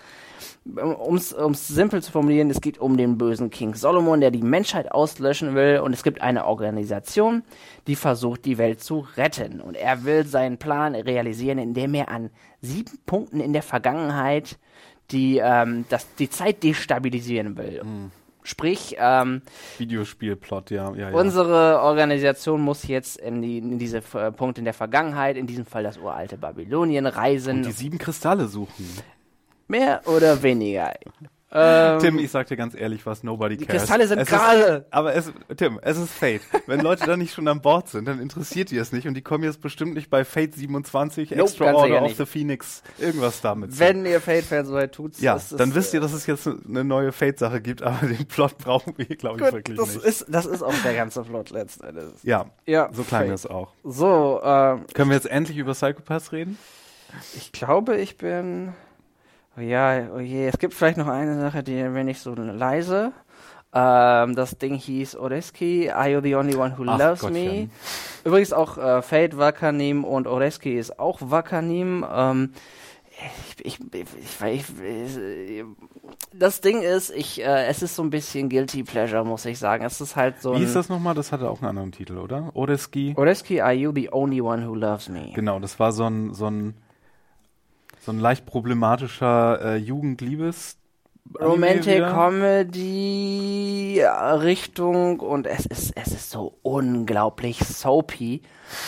[SPEAKER 2] um es simpel zu formulieren, es geht um den bösen King Solomon, der die Menschheit auslöschen will und es gibt eine Organisation, die versucht, die Welt zu retten. Und er will seinen Plan realisieren, indem er an sieben Punkten in der Vergangenheit die, ähm, das, die Zeit destabilisieren will. Mhm. Sprich, ähm,
[SPEAKER 1] Videospielplot, ja, ja,
[SPEAKER 2] ja. Unsere Organisation muss jetzt in, die, in diese äh, Punkte in der Vergangenheit, in diesem Fall das uralte Babylonien, reisen.
[SPEAKER 1] Und die sieben Kristalle suchen.
[SPEAKER 2] Mehr oder weniger.
[SPEAKER 1] Ähm, Tim, ich sag dir ganz ehrlich, was nobody cares.
[SPEAKER 2] Die Kristalle sind gerade.
[SPEAKER 1] Aber es, Tim, es ist Fate. Wenn Leute da nicht schon an Bord sind, dann interessiert die es nicht und die kommen jetzt bestimmt nicht bei Fate 27, nope, Extra Order of the Phoenix, irgendwas damit.
[SPEAKER 2] Wenn ihr Fate-Fans seid, tut's.
[SPEAKER 1] Ja, dann ist, wisst ihr, dass es jetzt eine neue Fate-Sache gibt, aber den Plot brauchen wir, glaube ich, wirklich
[SPEAKER 2] das
[SPEAKER 1] nicht.
[SPEAKER 2] Ist, das ist auch der ganze Plot letzten Endes.
[SPEAKER 1] Ja, ja so klang es auch.
[SPEAKER 2] So, ähm,
[SPEAKER 1] Können wir jetzt endlich über Psychopaths reden?
[SPEAKER 2] Ich glaube, ich bin Oh ja, oh je, es gibt vielleicht noch eine Sache, die bin ich so leise. Ähm, das Ding hieß Oreski, Are You the Only One Who Ach, Loves Gottchen. Me? Übrigens auch äh, Fate Wakanim und Oreski ist auch Wakanim. Ähm, ich, ich, ich, ich, das Ding ist, ich, äh, es ist so ein bisschen Guilty Pleasure, muss ich sagen. Es ist halt so.
[SPEAKER 1] Wie ist das nochmal? Das hatte auch einen anderen Titel, oder? Oreski.
[SPEAKER 2] Oreski, Are You the Only One Who Loves Me?
[SPEAKER 1] Genau, das war so ein, so ein so ein leicht problematischer äh, Jugendliebes
[SPEAKER 2] Romantic Comedy Richtung und es ist es ist so unglaublich soapy.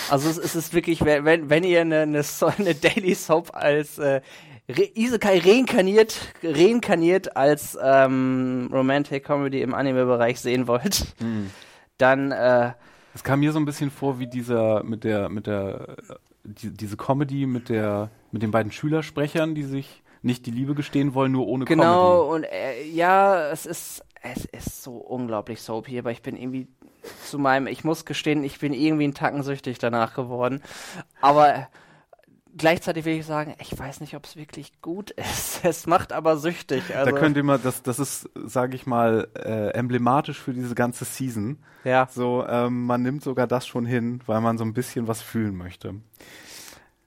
[SPEAKER 2] Also es, es ist wirklich wenn wenn ihr eine, eine, eine Daily Soap als äh, Re Isekai reinkarniert reinkarniert als ähm, Romantic Comedy im Anime Bereich sehen wollt, mhm. dann äh,
[SPEAKER 1] es kam mir so ein bisschen vor wie dieser mit der mit der die, diese Comedy mit der mit den beiden Schülersprechern, die sich nicht die Liebe gestehen wollen, nur ohne
[SPEAKER 2] genau, Comedy. Genau, und äh, ja, es ist, es ist so unglaublich soapy, aber ich bin irgendwie zu meinem, ich muss gestehen, ich bin irgendwie ein Tacken süchtig danach geworden. Aber gleichzeitig will ich sagen, ich weiß nicht, ob es wirklich gut ist. Es macht aber süchtig. Also,
[SPEAKER 1] da könnt ihr mal, das, das ist, sage ich mal, äh, emblematisch für diese ganze Season.
[SPEAKER 2] ja.
[SPEAKER 1] So, ähm, man nimmt sogar das schon hin, weil man so ein bisschen was fühlen möchte.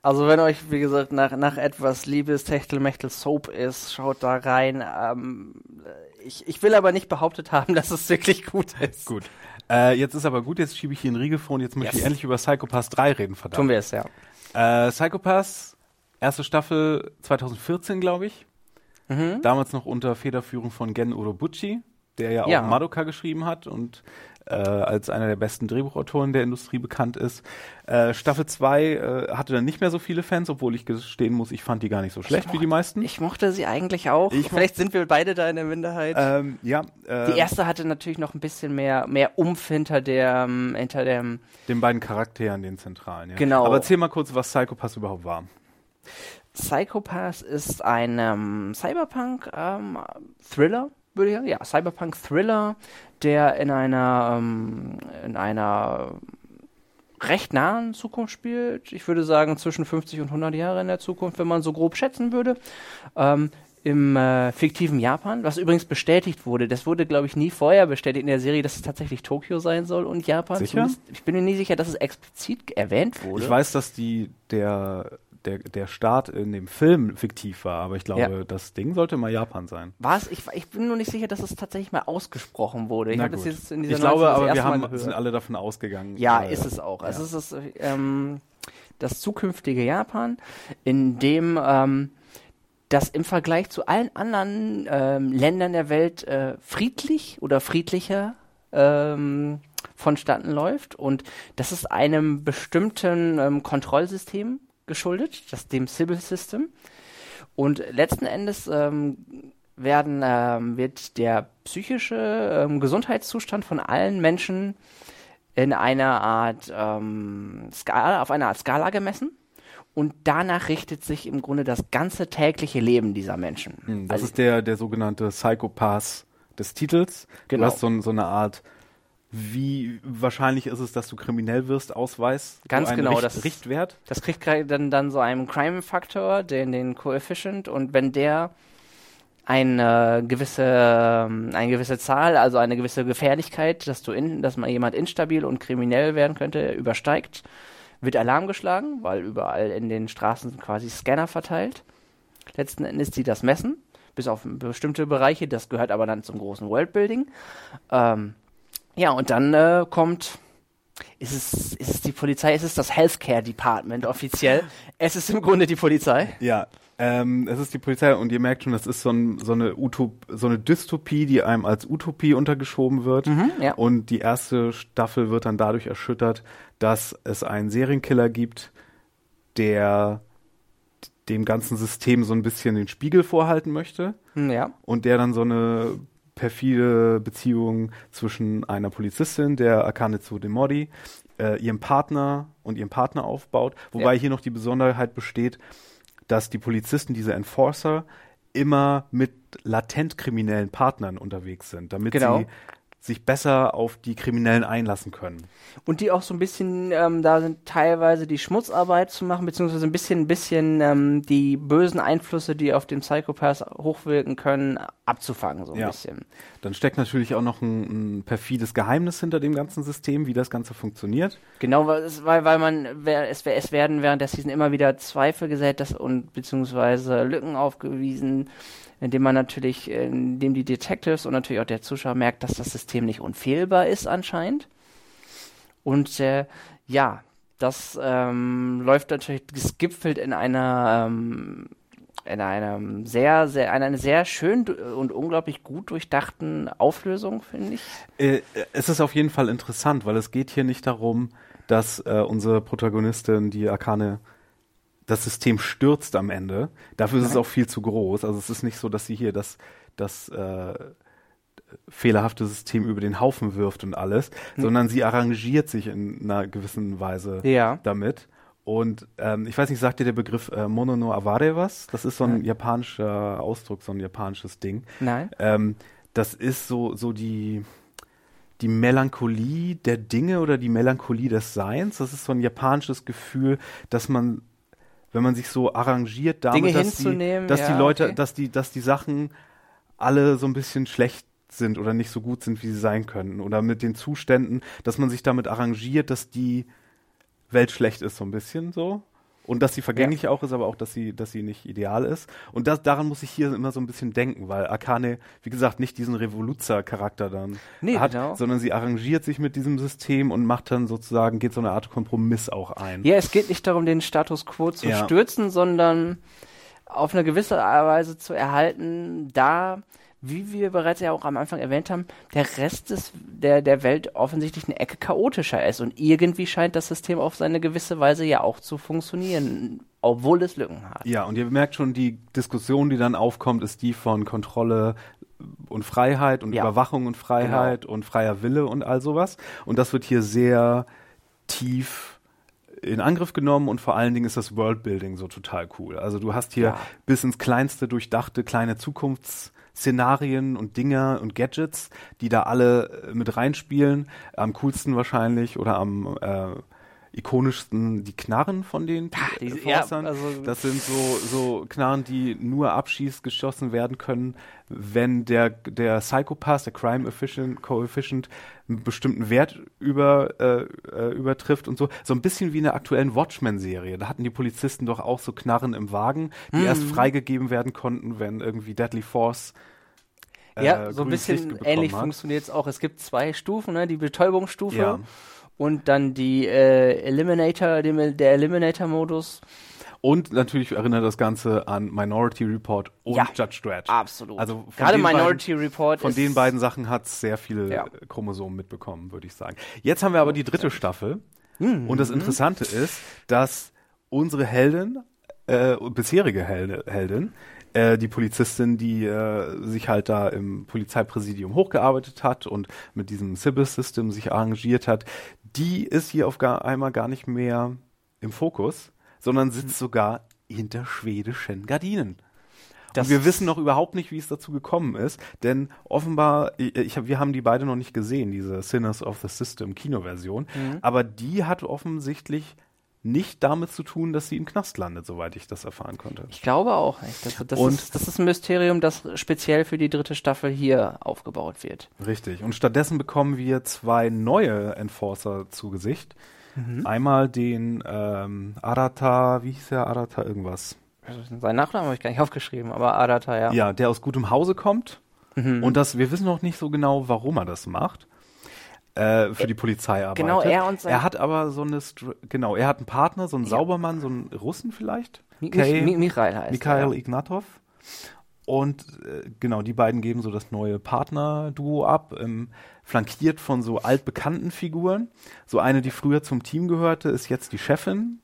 [SPEAKER 2] Also wenn euch, wie gesagt, nach, nach etwas Liebes, Techtelmechtel Soap ist, schaut da rein. Ähm, ich, ich will aber nicht behauptet haben, dass es wirklich gut ist.
[SPEAKER 1] Gut. Äh, jetzt ist aber gut, jetzt schiebe ich hier einen Riegel vor und jetzt möchte
[SPEAKER 2] Yes.
[SPEAKER 1] ich endlich über Psychopaths 3 reden, verdammt.
[SPEAKER 2] Tun wir es, ja.
[SPEAKER 1] Äh, Psychopaths, erste Staffel 2014, glaube ich.
[SPEAKER 2] Mhm.
[SPEAKER 1] Damals noch unter Federführung von Gen Urobuchi, der ja auch
[SPEAKER 2] Ja.
[SPEAKER 1] Madoka geschrieben hat und äh, als einer der besten Drehbuchautoren der Industrie bekannt ist. Äh, Staffel 2 äh, hatte dann nicht mehr so viele Fans, obwohl ich gestehen muss, ich fand die gar nicht so schlecht wie die meisten.
[SPEAKER 2] Ich mochte sie eigentlich auch.
[SPEAKER 1] Ich
[SPEAKER 2] Vielleicht sind wir beide da in der Minderheit.
[SPEAKER 1] ähm, ja, äh,
[SPEAKER 2] die erste hatte natürlich noch ein bisschen mehr, mehr Umf hinter der, ähm, hinter dem,
[SPEAKER 1] den beiden Charakteren, den zentralen. Ja.
[SPEAKER 2] Genau.
[SPEAKER 1] Aber erzähl mal kurz, was Psychopaths überhaupt war.
[SPEAKER 2] Psychopath ist ein ähm, Cyberpunk-Thriller, würde ich sagen. Ja, Cyberpunk-Thriller, der in einer, ähm, in einer recht nahen Zukunft spielt. Ich würde sagen zwischen 50 und 100 Jahre in der Zukunft, wenn man so grob schätzen würde. Ähm, Im äh, fiktiven Japan, was übrigens bestätigt wurde. Das wurde, glaube ich, nie vorher bestätigt in der Serie, dass es tatsächlich Tokio sein soll und Japan.
[SPEAKER 1] Sicher?
[SPEAKER 2] Ich bin mir nie sicher, dass es explizit erwähnt wurde.
[SPEAKER 1] Ich weiß, dass die der der, der Start in dem Film fiktiv war, aber ich glaube,
[SPEAKER 2] Ja.
[SPEAKER 1] das Ding sollte mal Japan sein.
[SPEAKER 2] War es? Ich, ich bin nur nicht sicher, dass es tatsächlich mal ausgesprochen wurde. Ich
[SPEAKER 1] Ich glaube,
[SPEAKER 2] 19 das
[SPEAKER 1] aber wir haben, sind alle davon ausgegangen.
[SPEAKER 2] Ja,
[SPEAKER 1] äh,
[SPEAKER 2] ist es auch. Also
[SPEAKER 1] ja.
[SPEAKER 2] es ist ähm, das zukünftige Japan, in dem ähm, das im Vergleich zu allen anderen ähm, Ländern der Welt äh, friedlich oder friedlicher ähm, vonstatten läuft. Und das ist einem bestimmten ähm, Kontrollsystem geschuldet, das dem Civil System. Und letzten Endes ähm, werden, ähm, wird der psychische ähm, Gesundheitszustand von allen Menschen in einer Art ähm, Skala, auf einer Art Skala gemessen. Und danach richtet sich im Grunde das ganze tägliche Leben dieser Menschen.
[SPEAKER 1] Hm, Das
[SPEAKER 2] Also-
[SPEAKER 1] ist der, der sogenannte Psychopath des Titels.
[SPEAKER 2] Genau.
[SPEAKER 1] Du hast so, so eine Art, wie wahrscheinlich ist es, dass du kriminell wirst, Ausweis.
[SPEAKER 2] Ganz genau,
[SPEAKER 1] Richt,
[SPEAKER 2] das-
[SPEAKER 1] Richtwert.
[SPEAKER 2] Das kriegt dann, dann so einen Crime-Faktor, den, den Coefficient, und wenn der eine gewisse, ähm, eine gewisse Zahl, also eine gewisse Gefährlichkeit, dass du in, dass mal jemand instabil und kriminell werden könnte, übersteigt, wird Alarm geschlagen, weil überall in den Straßen sind quasi Scanner verteilt. Letzten Endes die das messen, bis auf bestimmte Bereiche, das gehört aber dann zum großen Worldbuilding. Ähm, ja, und dann äh, kommt ist es, ist es die Polizei? Ist es das Healthcare Department offiziell? es ist im Grunde die Polizei.
[SPEAKER 1] Ja, ähm, es ist die Polizei und ihr merkt schon, das ist so, ein, so, eine Utop, so eine Dystopie, die einem als Utopie untergeschoben wird.
[SPEAKER 2] ja.
[SPEAKER 1] Und die erste Staffel wird dann dadurch erschüttert, dass es einen Serienkiller gibt, der dem ganzen System so ein bisschen den Spiegel vorhalten möchte
[SPEAKER 2] Hm, Ja.
[SPEAKER 1] und der dann so eine perfide Beziehung zwischen einer Polizistin, der Akane Tsuremori, äh, ihrem Partner und ihrem Partner aufbaut. Wobei
[SPEAKER 2] Ja.
[SPEAKER 1] hier noch die Besonderheit besteht, dass die Polizisten, diese Enforcer, immer mit latent kriminellen Partnern unterwegs sind, damit
[SPEAKER 2] Genau.
[SPEAKER 1] sie sich besser auf die Kriminellen einlassen können.
[SPEAKER 2] Und die auch so ein bisschen ähm, da sind, teilweise die Schmutzarbeit zu machen, beziehungsweise ein bisschen, ein bisschen ähm, die bösen Einflüsse, die auf den Psychopath hochwirken können, abzufangen, so ein
[SPEAKER 1] Ja.
[SPEAKER 2] bisschen.
[SPEAKER 1] Dann steckt natürlich auch noch ein, ein perfides Geheimnis hinter dem ganzen System, wie das Ganze funktioniert.
[SPEAKER 2] Genau, weil, es, weil, man, es, es werden während der Season immer wieder Zweifel gesät dass, und beziehungsweise Lücken aufgewiesen, indem man natürlich, äh, indem die Detectives und natürlich auch der Zuschauer merkt, dass das System nicht unfehlbar ist anscheinend. Und äh, ja, das ähm, läuft natürlich, es gipfelt in einer ähm, in einem sehr, sehr, in einer sehr schön und unglaublich gut durchdachten Auflösung, finde ich.
[SPEAKER 1] Äh, es ist auf jeden Fall interessant, weil es geht hier nicht darum, dass äh, unsere Protagonistin, die Akane, das System stürzt am Ende. Dafür ist es auch viel zu groß. Also es ist nicht so, dass sie hier das, das äh, fehlerhafte System über den Haufen wirft und alles, sondern sie arrangiert sich in einer gewissen Weise
[SPEAKER 2] Ja.
[SPEAKER 1] damit. Und ähm, ich weiß nicht, sagt dir der Begriff äh, Mono no Aware was? Das ist so ein
[SPEAKER 2] Nein.
[SPEAKER 1] japanischer Ausdruck, so ein japanisches Ding.
[SPEAKER 2] Nein?
[SPEAKER 1] Ähm, das ist so, so die, die Melancholie der Dinge oder die Melancholie des Seins. Das ist so ein japanisches Gefühl, dass man wenn man sich so arrangiert damit,
[SPEAKER 2] Dinge
[SPEAKER 1] dass, die, dass
[SPEAKER 2] ja,
[SPEAKER 1] die Leute,
[SPEAKER 2] okay.
[SPEAKER 1] dass die, dass die Sachen alle so ein bisschen schlecht sind oder nicht so gut sind, wie sie sein könnten. Oder mit den Zuständen, dass man sich damit arrangiert, dass die Welt schlecht ist, so ein bisschen so. Und dass sie vergänglich auch ist, aber auch, dass sie, dass sie nicht ideal ist. Und das, daran muss ich hier immer so ein bisschen denken, weil Akane, wie gesagt, nicht diesen Revoluzzer-Charakter dann
[SPEAKER 2] Nee,
[SPEAKER 1] hat,
[SPEAKER 2] genau.
[SPEAKER 1] sondern sie arrangiert sich mit diesem System und macht dann sozusagen, geht so eine Art Kompromiss auch ein.
[SPEAKER 2] Ja, es geht nicht darum, den Status quo zu
[SPEAKER 1] Ja.
[SPEAKER 2] stürzen, sondern auf eine gewisse Weise zu erhalten, da, wie wir bereits ja auch am Anfang erwähnt haben, der Rest des, der, der Welt offensichtlich eine Ecke chaotischer ist. Und irgendwie scheint das System auf seine gewisse Weise ja auch zu funktionieren, obwohl es Lücken hat.
[SPEAKER 1] Ja, und ihr merkt schon, die Diskussion, die dann aufkommt, ist die von Kontrolle und Freiheit und
[SPEAKER 2] Ja. Genau.
[SPEAKER 1] Überwachung und Freiheit und freier Wille und all sowas. Und das wird hier sehr tief in Angriff genommen und vor allen Dingen ist das Worldbuilding so total cool. Also du hast hier
[SPEAKER 2] Ja.
[SPEAKER 1] bis ins kleinste durchdachte kleine Zukunftsszenarien und Dinger und Gadgets, die da alle äh, mit reinspielen. Am coolsten wahrscheinlich oder am äh, ikonischsten die Knarren von den
[SPEAKER 2] die-
[SPEAKER 1] äh,
[SPEAKER 2] ja, also-
[SPEAKER 1] das sind so, so Knarren, die nur abschießt geschossen werden können, wenn der, der Psychopath, der Crime Efficient, Coefficient, einen bestimmten Wert über, äh, äh, übertrifft und so. So ein bisschen wie in der aktuellen Watchmen-Serie. Da hatten die Polizisten doch auch so Knarren im Wagen, die erst
[SPEAKER 2] Mhm.
[SPEAKER 1] freigegeben werden konnten, wenn irgendwie Deadly Force äh,
[SPEAKER 2] Ja, so ein bisschen ähnlich funktioniert es auch. Es gibt zwei Stufen, ne? die Betäubungsstufe
[SPEAKER 1] Ja.
[SPEAKER 2] Und dann die äh, Eliminator, dem, der Eliminator-Modus.
[SPEAKER 1] Und natürlich erinnert das Ganze an Minority Report und
[SPEAKER 2] Ja,
[SPEAKER 1] Judge Dredd.
[SPEAKER 2] Absolut.
[SPEAKER 1] Also
[SPEAKER 2] Gerade
[SPEAKER 1] den beiden-
[SPEAKER 2] Minority Report
[SPEAKER 1] Von den beiden Sachen hat es sehr viele
[SPEAKER 2] Ja.
[SPEAKER 1] äh, Chromosomen mitbekommen, würde ich sagen. Jetzt haben wir aber die dritte Staffel.
[SPEAKER 2] Mhm.
[SPEAKER 1] Und das Interessante ist, dass unsere Heldin, äh, bisherige Helde, Heldin, äh, die Polizistin, die äh, sich halt da im Polizeipräsidium hochgearbeitet hat und mit diesem Sybil-System sich arrangiert hat, die ist hier auf gar, einmal gar nicht mehr im Fokus, sondern sitzt sogar hinter schwedischen Gardinen.
[SPEAKER 2] Das-
[SPEAKER 1] und wir wissen noch überhaupt nicht, wie es dazu gekommen ist, denn offenbar, ich, ich wir haben die beide noch nicht gesehen, diese Sinners of the System Kinoversion,
[SPEAKER 2] Mhm.
[SPEAKER 1] aber die hat offensichtlich nicht damit zu tun, dass sie im Knast landet, soweit ich das erfahren konnte.
[SPEAKER 2] Ich glaube auch nicht. Das, das,
[SPEAKER 1] Und-
[SPEAKER 2] ist, das ist ein Mysterium, das speziell für die dritte Staffel hier aufgebaut wird.
[SPEAKER 1] Richtig. Und stattdessen bekommen wir zwei neue Enforcer zu Gesicht.
[SPEAKER 2] Mhm.
[SPEAKER 1] Einmal den ähm, Arata, wie hieß der Arata irgendwas?
[SPEAKER 2] Seinen Nachnamen habe ich gar nicht aufgeschrieben, aber Adata, ja.
[SPEAKER 1] Ja, der aus gutem Hause kommt.
[SPEAKER 2] Mhm.
[SPEAKER 1] Und das, wir wissen noch nicht so genau, warum er das macht. Äh, für die Polizeiarbeit.
[SPEAKER 2] genau, er und sein-
[SPEAKER 1] Er hat aber so eine, Str genau, er hat einen Partner, so einen Saubermann, so einen Russen vielleicht.
[SPEAKER 2] Mi
[SPEAKER 1] Kay-
[SPEAKER 2] Mi Michael heißt
[SPEAKER 1] Mikhail
[SPEAKER 2] ja.
[SPEAKER 1] Ignatov. Und äh, genau, die beiden geben so das neue Partner-Duo ab, ähm, flankiert von so altbekannten Figuren. So eine, die früher zum Team gehörte, ist jetzt die Chefin.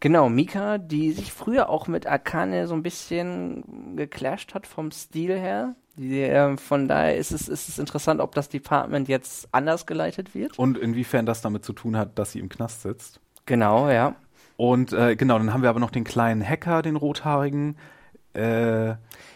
[SPEAKER 2] Genau, Mika, die sich früher auch mit Akane so ein bisschen geclasht hat vom Stil her. Die, äh, von daher ist es, ist es interessant, ob das Department jetzt anders geleitet wird.
[SPEAKER 1] Und inwiefern das damit zu tun hat, dass sie im Knast sitzt.
[SPEAKER 2] Genau, ja.
[SPEAKER 1] Und äh, genau, dann haben wir aber noch den kleinen Hacker, den rothaarigen. Äh,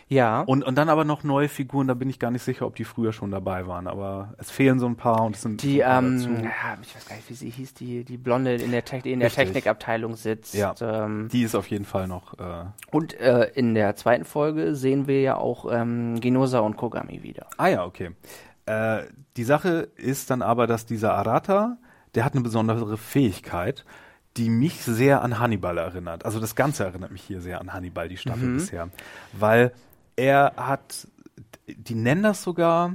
[SPEAKER 2] Ja.
[SPEAKER 1] und, und dann aber noch neue Figuren, da bin ich gar nicht sicher, ob die früher schon dabei waren. Aber es fehlen so ein paar und es sind
[SPEAKER 2] die, ähm, ja, ich weiß gar nicht, wie sie hieß, die, die Blonde in der, Technik, in der
[SPEAKER 1] Richtig.
[SPEAKER 2] Technikabteilung sitzt.
[SPEAKER 1] Ja.
[SPEAKER 2] Ähm,
[SPEAKER 1] Die ist auf jeden Fall noch. Äh,
[SPEAKER 2] und äh, in der zweiten Folge sehen wir ja auch ähm, Genosa und Kogami wieder.
[SPEAKER 1] Ah ja, okay. Äh, die Sache ist dann aber, dass dieser Arata, der hat eine besondere Fähigkeit, die mich sehr an Hannibal erinnert. Also das Ganze erinnert mich hier sehr an Hannibal, die Staffel
[SPEAKER 2] Mhm.
[SPEAKER 1] bisher. Weil er hat, die nennen das sogar,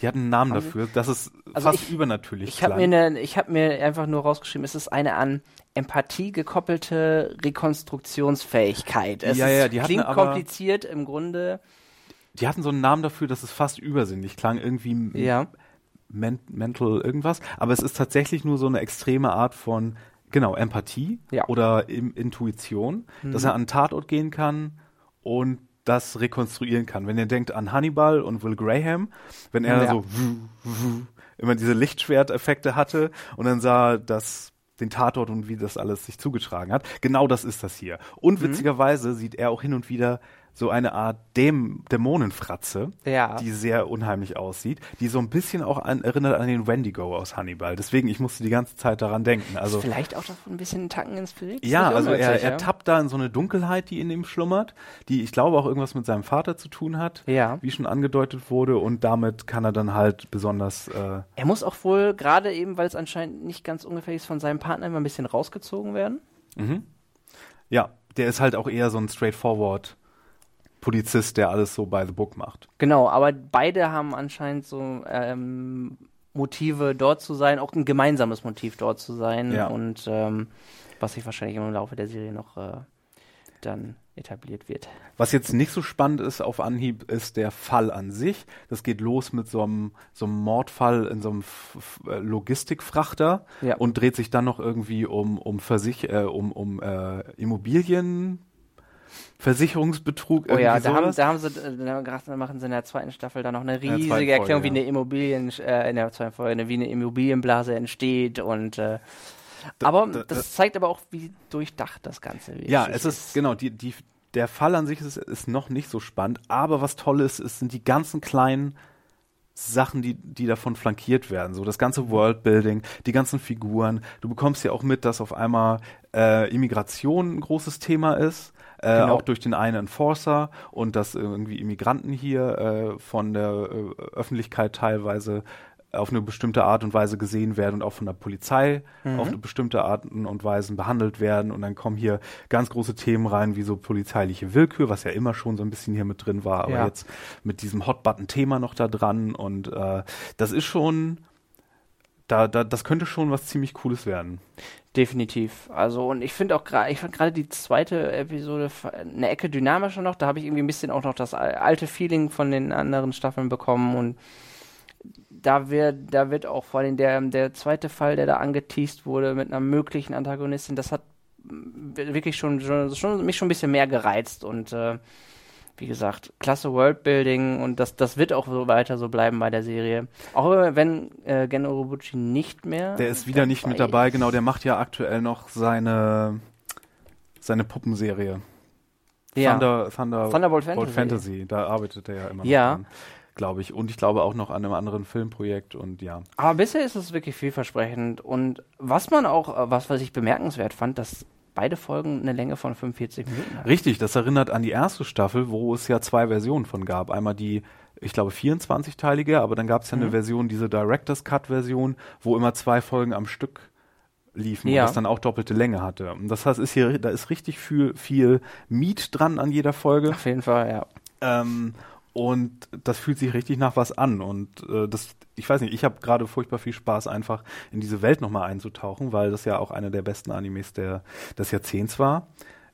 [SPEAKER 1] die hatten einen Namen dafür, dass es
[SPEAKER 2] Also
[SPEAKER 1] fast
[SPEAKER 2] ich-
[SPEAKER 1] übernatürlich
[SPEAKER 2] Ich habe
[SPEAKER 1] klang.
[SPEAKER 2] mir, ne, ich hab mir einfach nur rausgeschrieben, es ist eine an Empathie gekoppelte Rekonstruktionsfähigkeit. Es
[SPEAKER 1] Ja,
[SPEAKER 2] ist,
[SPEAKER 1] ja, die hatten
[SPEAKER 2] klingt
[SPEAKER 1] aber-
[SPEAKER 2] kompliziert im Grunde.
[SPEAKER 1] die hatten so einen Namen dafür, dass es fast übersinnlich klang, irgendwie
[SPEAKER 2] Ja.
[SPEAKER 1] men mental irgendwas, aber es ist tatsächlich nur so eine extreme Art von genau Empathie
[SPEAKER 2] Ja.
[SPEAKER 1] oder Intuition, dass
[SPEAKER 2] Mhm.
[SPEAKER 1] er an einen Tatort gehen kann und das rekonstruieren kann. Wenn ihr denkt an Hannibal und Will Graham, wenn er
[SPEAKER 2] Ja.
[SPEAKER 1] so wuh, wuh, immer diese Lichtschwerteffekte hatte und dann sah das den Tatort und wie das alles sich zugetragen hat. Genau das ist das hier. Und
[SPEAKER 2] Mhm.
[SPEAKER 1] witzigerweise sieht er auch hin und wieder so eine Art Däm Dämonenfratze,
[SPEAKER 2] Ja.
[SPEAKER 1] die sehr unheimlich aussieht, die so ein bisschen auch an, erinnert an den Wendigo aus Hannibal. Deswegen, ich musste die ganze Zeit daran denken. Also
[SPEAKER 2] vielleicht auch davon ein bisschen einen Tacken inspiriert. Ist
[SPEAKER 1] ja, also er, er tappt da in so eine Dunkelheit, die in ihm schlummert, die ich glaube auch irgendwas mit seinem Vater zu tun hat,
[SPEAKER 2] Ja.
[SPEAKER 1] wie schon angedeutet wurde, und damit kann er dann halt besonders äh,
[SPEAKER 2] Er muss auch wohl, gerade eben, weil es anscheinend nicht ganz ungefährlich ist, von seinem Partner immer ein bisschen rausgezogen werden.
[SPEAKER 1] ja, der ist halt auch eher so ein straightforward Polizist, der alles so by the book macht.
[SPEAKER 2] Genau, aber beide haben anscheinend so ähm, Motive, dort zu sein, auch ein gemeinsames Motiv, dort zu sein.
[SPEAKER 1] Ja.
[SPEAKER 2] Und ähm, was sich wahrscheinlich im Laufe der Serie noch äh, dann etabliert wird.
[SPEAKER 1] Was jetzt nicht so spannend ist auf Anhieb, ist der Fall an sich. Das geht los mit so einem, so einem Mordfall in so einem F F äh, Logistikfrachter
[SPEAKER 2] Ja.
[SPEAKER 1] und dreht sich dann noch irgendwie um, um, Versich äh, um, um äh, Immobilien. Versicherungsbetrug,
[SPEAKER 2] Oh ja, da haben, da haben sie, äh, da gerade- da machen sie in der zweiten Staffel dann noch eine riesige
[SPEAKER 1] Folge,
[SPEAKER 2] Erklärung, wie
[SPEAKER 1] ja.
[SPEAKER 2] eine Immobilien, äh, in der zweiten Folge, wie eine Immobilienblase entsteht und äh, aber
[SPEAKER 1] da-
[SPEAKER 2] das zeigt aber auch, wie durchdacht das Ganze wirklich
[SPEAKER 1] Ja, es ist, genau, die, die, der Fall an sich ist, ist noch nicht so spannend, aber was toll ist, es sind die ganzen kleinen Sachen, die, die davon flankiert werden. So das ganze Worldbuilding, die ganzen Figuren. Du bekommst ja auch mit, dass auf einmal äh, Immigration ein großes Thema ist. Äh,
[SPEAKER 2] Genau.
[SPEAKER 1] Auch durch den einen Enforcer und dass irgendwie Immigranten hier äh, von der äh, Öffentlichkeit teilweise auf eine bestimmte Art und Weise gesehen werden und auch von der Polizei auf eine bestimmte Art und Weise behandelt werden. Und dann kommen hier ganz große Themen rein, wie so polizeiliche Willkür, was ja immer schon so ein bisschen hier mit drin war, aber
[SPEAKER 2] Ja.
[SPEAKER 1] jetzt mit diesem Hot-Button-Thema noch da dran. Und äh, das ist schon, da, da, das könnte schon was ziemlich Cooles werden.
[SPEAKER 2] Definitiv. Also und ich finde auch gerade, ich fand gerade die zweite Episode eine Ecke dynamischer noch. Da habe ich irgendwie ein bisschen auch noch das al- alte Feeling von den anderen Staffeln bekommen und da wird, da wird auch vor allem der, der zweite Fall, der da angeteased wurde mit einer möglichen Antagonistin, das hat wirklich schon, schon, schon mich schon ein bisschen mehr gereizt und äh, wie gesagt, klasse Worldbuilding und das, das wird auch so weiter so bleiben bei der Serie. Auch wenn äh, Gen Urobuchi nicht mehr
[SPEAKER 1] Der ist wieder nicht mit dabei, genau, der macht ja aktuell noch seine, seine Puppenserie.
[SPEAKER 2] Ja.
[SPEAKER 1] Thunder, Thunder,
[SPEAKER 2] Thunderbolt
[SPEAKER 1] Bolt
[SPEAKER 2] Fantasy.
[SPEAKER 1] Fantasy. Da arbeitet er ja immer noch
[SPEAKER 2] Ja.
[SPEAKER 1] glaube ich. Und ich glaube auch noch an einem anderen Filmprojekt und ja.
[SPEAKER 2] Aber bisher ist es wirklich vielversprechend. Und was man auch, äh, was, was ich bemerkenswert fand, dass beide Folgen eine Länge von 45 Minuten haben.
[SPEAKER 1] Richtig, das erinnert an die erste Staffel, wo es ja zwei Versionen von gab. Einmal die, ich glaube, 24-teilige, aber dann gab es ja
[SPEAKER 2] Mhm.
[SPEAKER 1] eine Version, diese Director's Cut-Version, wo immer zwei Folgen am Stück liefen
[SPEAKER 2] Ja.
[SPEAKER 1] und das dann auch doppelte Länge hatte. Und das heißt, ist hier, da ist richtig viel, viel Meat dran an jeder Folge.
[SPEAKER 2] Auf jeden Fall, ja.
[SPEAKER 1] Ähm, und das fühlt sich richtig nach was an. Und äh, das, ich weiß nicht, ich habe gerade furchtbar viel Spaß, einfach in diese Welt nochmal einzutauchen, weil das ja auch einer der besten Animes der, des Jahrzehnts war.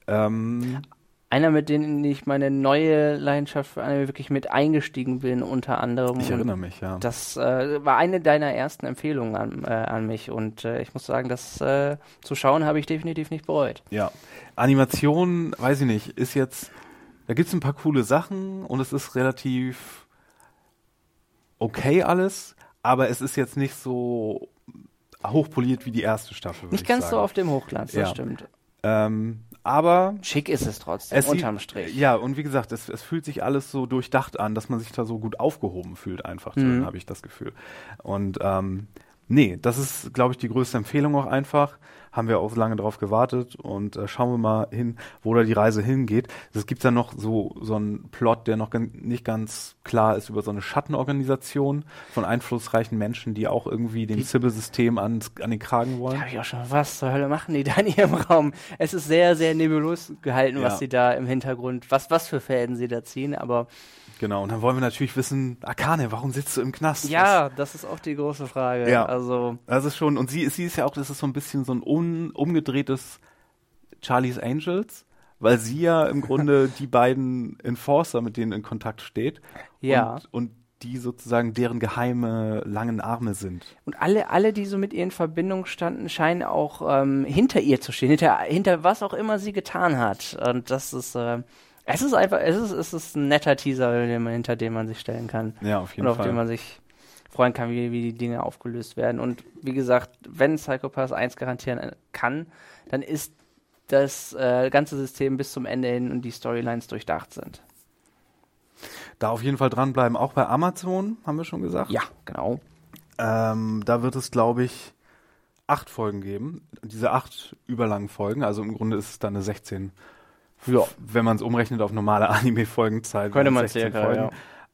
[SPEAKER 1] Ähm,
[SPEAKER 2] Einer, mit dem ich meine neue Leidenschaft für Anime wirklich mit eingestiegen bin, unter anderem.
[SPEAKER 1] ich erinnere mich, ja.
[SPEAKER 2] Das äh, war eine deiner ersten Empfehlungen an, äh, an mich. Und äh, ich muss sagen, das äh, zu schauen habe ich definitiv nicht bereut.
[SPEAKER 1] Ja. Animation, weiß ich nicht, ist jetzt, da gibt's ein paar coole Sachen und es ist relativ okay alles, aber es ist jetzt nicht so hochpoliert wie die erste Staffel.
[SPEAKER 2] Nicht
[SPEAKER 1] ich
[SPEAKER 2] ganz so auf dem Hochglanz, das
[SPEAKER 1] Ja.
[SPEAKER 2] stimmt.
[SPEAKER 1] Ähm, aber
[SPEAKER 2] Schick ist es trotzdem,
[SPEAKER 1] es
[SPEAKER 2] unterm Strich.
[SPEAKER 1] Ja, und wie gesagt, es, es fühlt sich alles so durchdacht an, dass man sich da so gut aufgehoben fühlt, einfach
[SPEAKER 2] Mhm.
[SPEAKER 1] habe ich das Gefühl. Und ähm, nee, das ist, glaube ich, die größte Empfehlung auch einfach. Haben wir auch so lange drauf gewartet und äh, schauen wir mal hin, wo da die Reise hingeht. Es gibt dann noch so, so einen Plot, der noch nicht ganz klar ist über so eine Schattenorganisation von einflussreichen Menschen, die auch irgendwie dem Sybil-System ans- an den Kragen
[SPEAKER 2] Da
[SPEAKER 1] wollen.
[SPEAKER 2] habe ich auch schon, was zur Hölle machen die da in ihrem Raum? Es ist sehr, sehr nebulös gehalten,
[SPEAKER 1] Ja.
[SPEAKER 2] was sie da im Hintergrund, was, was für Fäden sie da ziehen, aber
[SPEAKER 1] Genau, und dann wollen wir natürlich wissen, Akane, warum sitzt du im Knast?
[SPEAKER 2] Ja, das ist auch die große Frage.
[SPEAKER 1] Ja.
[SPEAKER 2] Also,
[SPEAKER 1] Das ist schon, und sie, sie ist ja auch, das ist so ein bisschen so ein un, umgedrehtes Charlie's Angels, weil sie ja im Grunde die beiden Enforcer, mit denen in Kontakt steht.
[SPEAKER 2] Ja.
[SPEAKER 1] Und, und die sozusagen deren geheime langen Arme sind.
[SPEAKER 2] und alle, alle, die so mit ihr in Verbindung standen, scheinen auch ähm, hinter ihr zu stehen, hinter, hinter was auch immer sie getan hat. Und das ist, äh, es ist einfach, es ist, es ist ein netter Teaser, man, hinter dem man sich stellen kann.
[SPEAKER 1] Ja, auf jeden
[SPEAKER 2] und auf
[SPEAKER 1] Fall.
[SPEAKER 2] den man sich freuen kann, wie, wie die Dinge aufgelöst werden. Und wie gesagt, wenn Psychopath eins garantieren äh, kann, dann ist das äh, ganze System bis zum Ende hin und die Storylines durchdacht sind.
[SPEAKER 1] Da auf jeden Fall dranbleiben. Auch bei Amazon, haben wir schon gesagt.
[SPEAKER 2] Ja, genau.
[SPEAKER 1] Ähm, da wird es, glaube ich, acht Folgen geben. Diese acht überlangen Folgen. Also im Grunde ist es dann eine 16. Ja. Wenn man es umrechnet auf normale Anime-Folgenzeit.
[SPEAKER 2] Könnte man
[SPEAKER 1] 16
[SPEAKER 2] circa,
[SPEAKER 1] Folgen.
[SPEAKER 2] ja.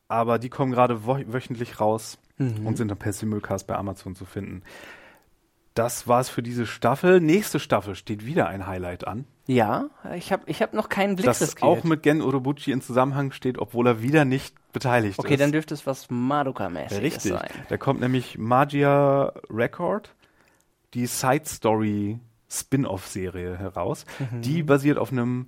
[SPEAKER 1] Aber die kommen gerade wo wöchentlich raus
[SPEAKER 2] Mhm.
[SPEAKER 1] und sind dann per Simulcast bei Amazon zu finden. Das war's für diese Staffel. Nächste Staffel steht wieder ein Highlight an.
[SPEAKER 2] Ja, ich habe ich hab noch keinen Blick
[SPEAKER 1] das
[SPEAKER 2] riskiert.
[SPEAKER 1] auch mit Gen Urobuchi in Zusammenhang steht, obwohl er wieder nicht beteiligt
[SPEAKER 2] Okay,
[SPEAKER 1] ist.
[SPEAKER 2] dann dürfte es was Madoka-mäßiges
[SPEAKER 1] Richtig.
[SPEAKER 2] sein.
[SPEAKER 1] Da kommt nämlich Magia Record, die Side Story Spin-off-Serie heraus.
[SPEAKER 2] Mhm.
[SPEAKER 1] Die basiert auf einem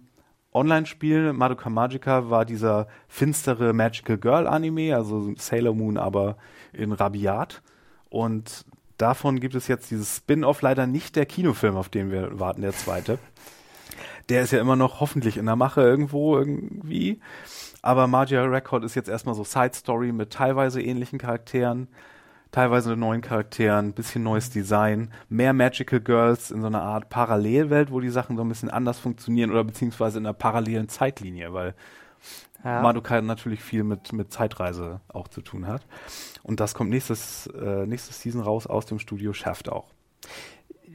[SPEAKER 1] Online-Spiel. Madoka Magica war dieser finstere Magical Girl Anime, also Sailor Moon, aber in Rabiat. Und davon gibt es jetzt dieses Spin-off, leider nicht der Kinofilm, auf den wir warten, der zweite. Der ist ja immer noch hoffentlich in der Mache irgendwo irgendwie. Aber Magia Record ist jetzt erstmal so Side Story mit teilweise ähnlichen Charakteren, teilweise neuen Charakteren, bisschen neues Design, mehr Magical Girls in so einer Art Parallelwelt, wo die Sachen so ein bisschen anders funktionieren oder beziehungsweise in einer parallelen Zeitlinie, weil
[SPEAKER 2] Ja.
[SPEAKER 1] Madoka natürlich viel mit, mit Zeitreise auch zu tun hat. Und das kommt nächstes, äh, nächstes Season raus aus dem Studio Shaft auch.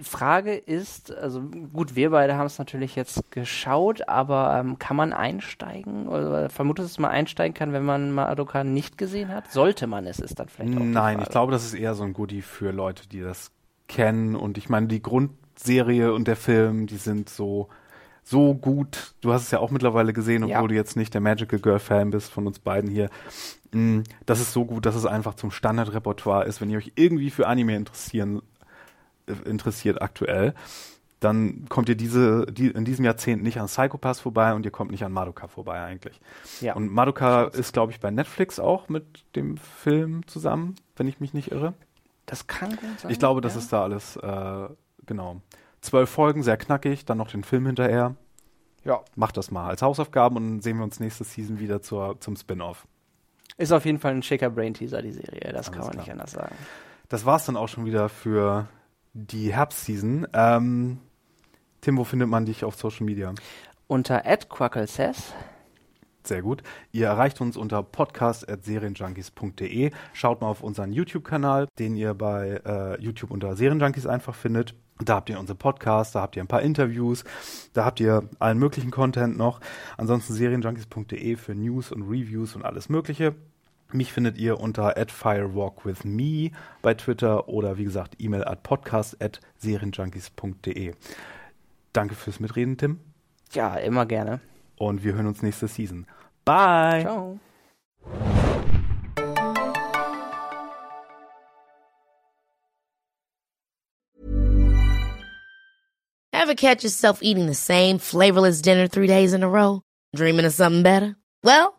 [SPEAKER 2] Frage ist, also gut, wir beide haben es natürlich jetzt geschaut, aber ähm, kann man einsteigen? Oder vermutet, dass man einsteigen kann, wenn man Madoka nicht gesehen hat? Sollte man es, ist dann vielleicht auch
[SPEAKER 1] Nein, ich glaube, das ist eher so ein Goodie für Leute, die das kennen. Und ich meine, die Grundserie und der Film, die sind so, so gut. Du hast es ja auch mittlerweile gesehen, obwohl
[SPEAKER 2] Ja.
[SPEAKER 1] du jetzt nicht der Magical Girl Fan bist von uns beiden hier. Mm, Das ist so gut, dass es einfach zum Standardrepertoire ist. Wenn ihr euch irgendwie für Anime interessieren, äh, interessiert aktuell, dann kommt ihr diese, die, in diesem Jahrzehnt nicht an Psychopaths vorbei und ihr kommt nicht an Madoka vorbei eigentlich.
[SPEAKER 2] Ja.
[SPEAKER 1] Und Madoka ist, glaube ich, bei Netflix auch mit dem Film zusammen, wenn ich mich nicht irre.
[SPEAKER 2] das kann gut sein.
[SPEAKER 1] Ich glaube, das
[SPEAKER 2] ja.
[SPEAKER 1] ist da alles, äh, genau. Zwölf Folgen, sehr knackig, dann noch den Film hinterher.
[SPEAKER 2] Ja.
[SPEAKER 1] Macht das mal als Hausaufgaben und dann sehen wir uns nächste Season wieder zur, zum Spin-off.
[SPEAKER 2] Ist auf jeden Fall ein schicker Brain-Teaser, die Serie. Das
[SPEAKER 1] Alles
[SPEAKER 2] kann man
[SPEAKER 1] klar.
[SPEAKER 2] nicht anders sagen.
[SPEAKER 1] Das war's dann auch schon wieder für die Herbstseason. Ähm, Tim, wo findet man dich auf Social Media?
[SPEAKER 2] Unter @quacklesays
[SPEAKER 1] Sehr gut. Ihr erreicht uns unter podcast.serienjunkies.de. Schaut mal auf unseren YouTube-Kanal, den ihr bei äh, YouTube unter Serienjunkies einfach findet. Da habt ihr unsere Podcasts, da habt ihr ein paar Interviews, da habt ihr allen möglichen Content noch. Ansonsten serienjunkies.de für News und Reviews und alles Mögliche. Mich findet ihr unter @firewalkwithme bei Twitter oder wie gesagt E-Mail at podcast@serienjunkies.de. Danke fürs Mitreden, Tim,
[SPEAKER 2] Ja, immer gerne.
[SPEAKER 1] und wir hören uns nächste Season. Bye.
[SPEAKER 2] Ciao.
[SPEAKER 4] Ever catch yourself eating the same flavorless dinner three days in a row? Dreaming of something better? Well,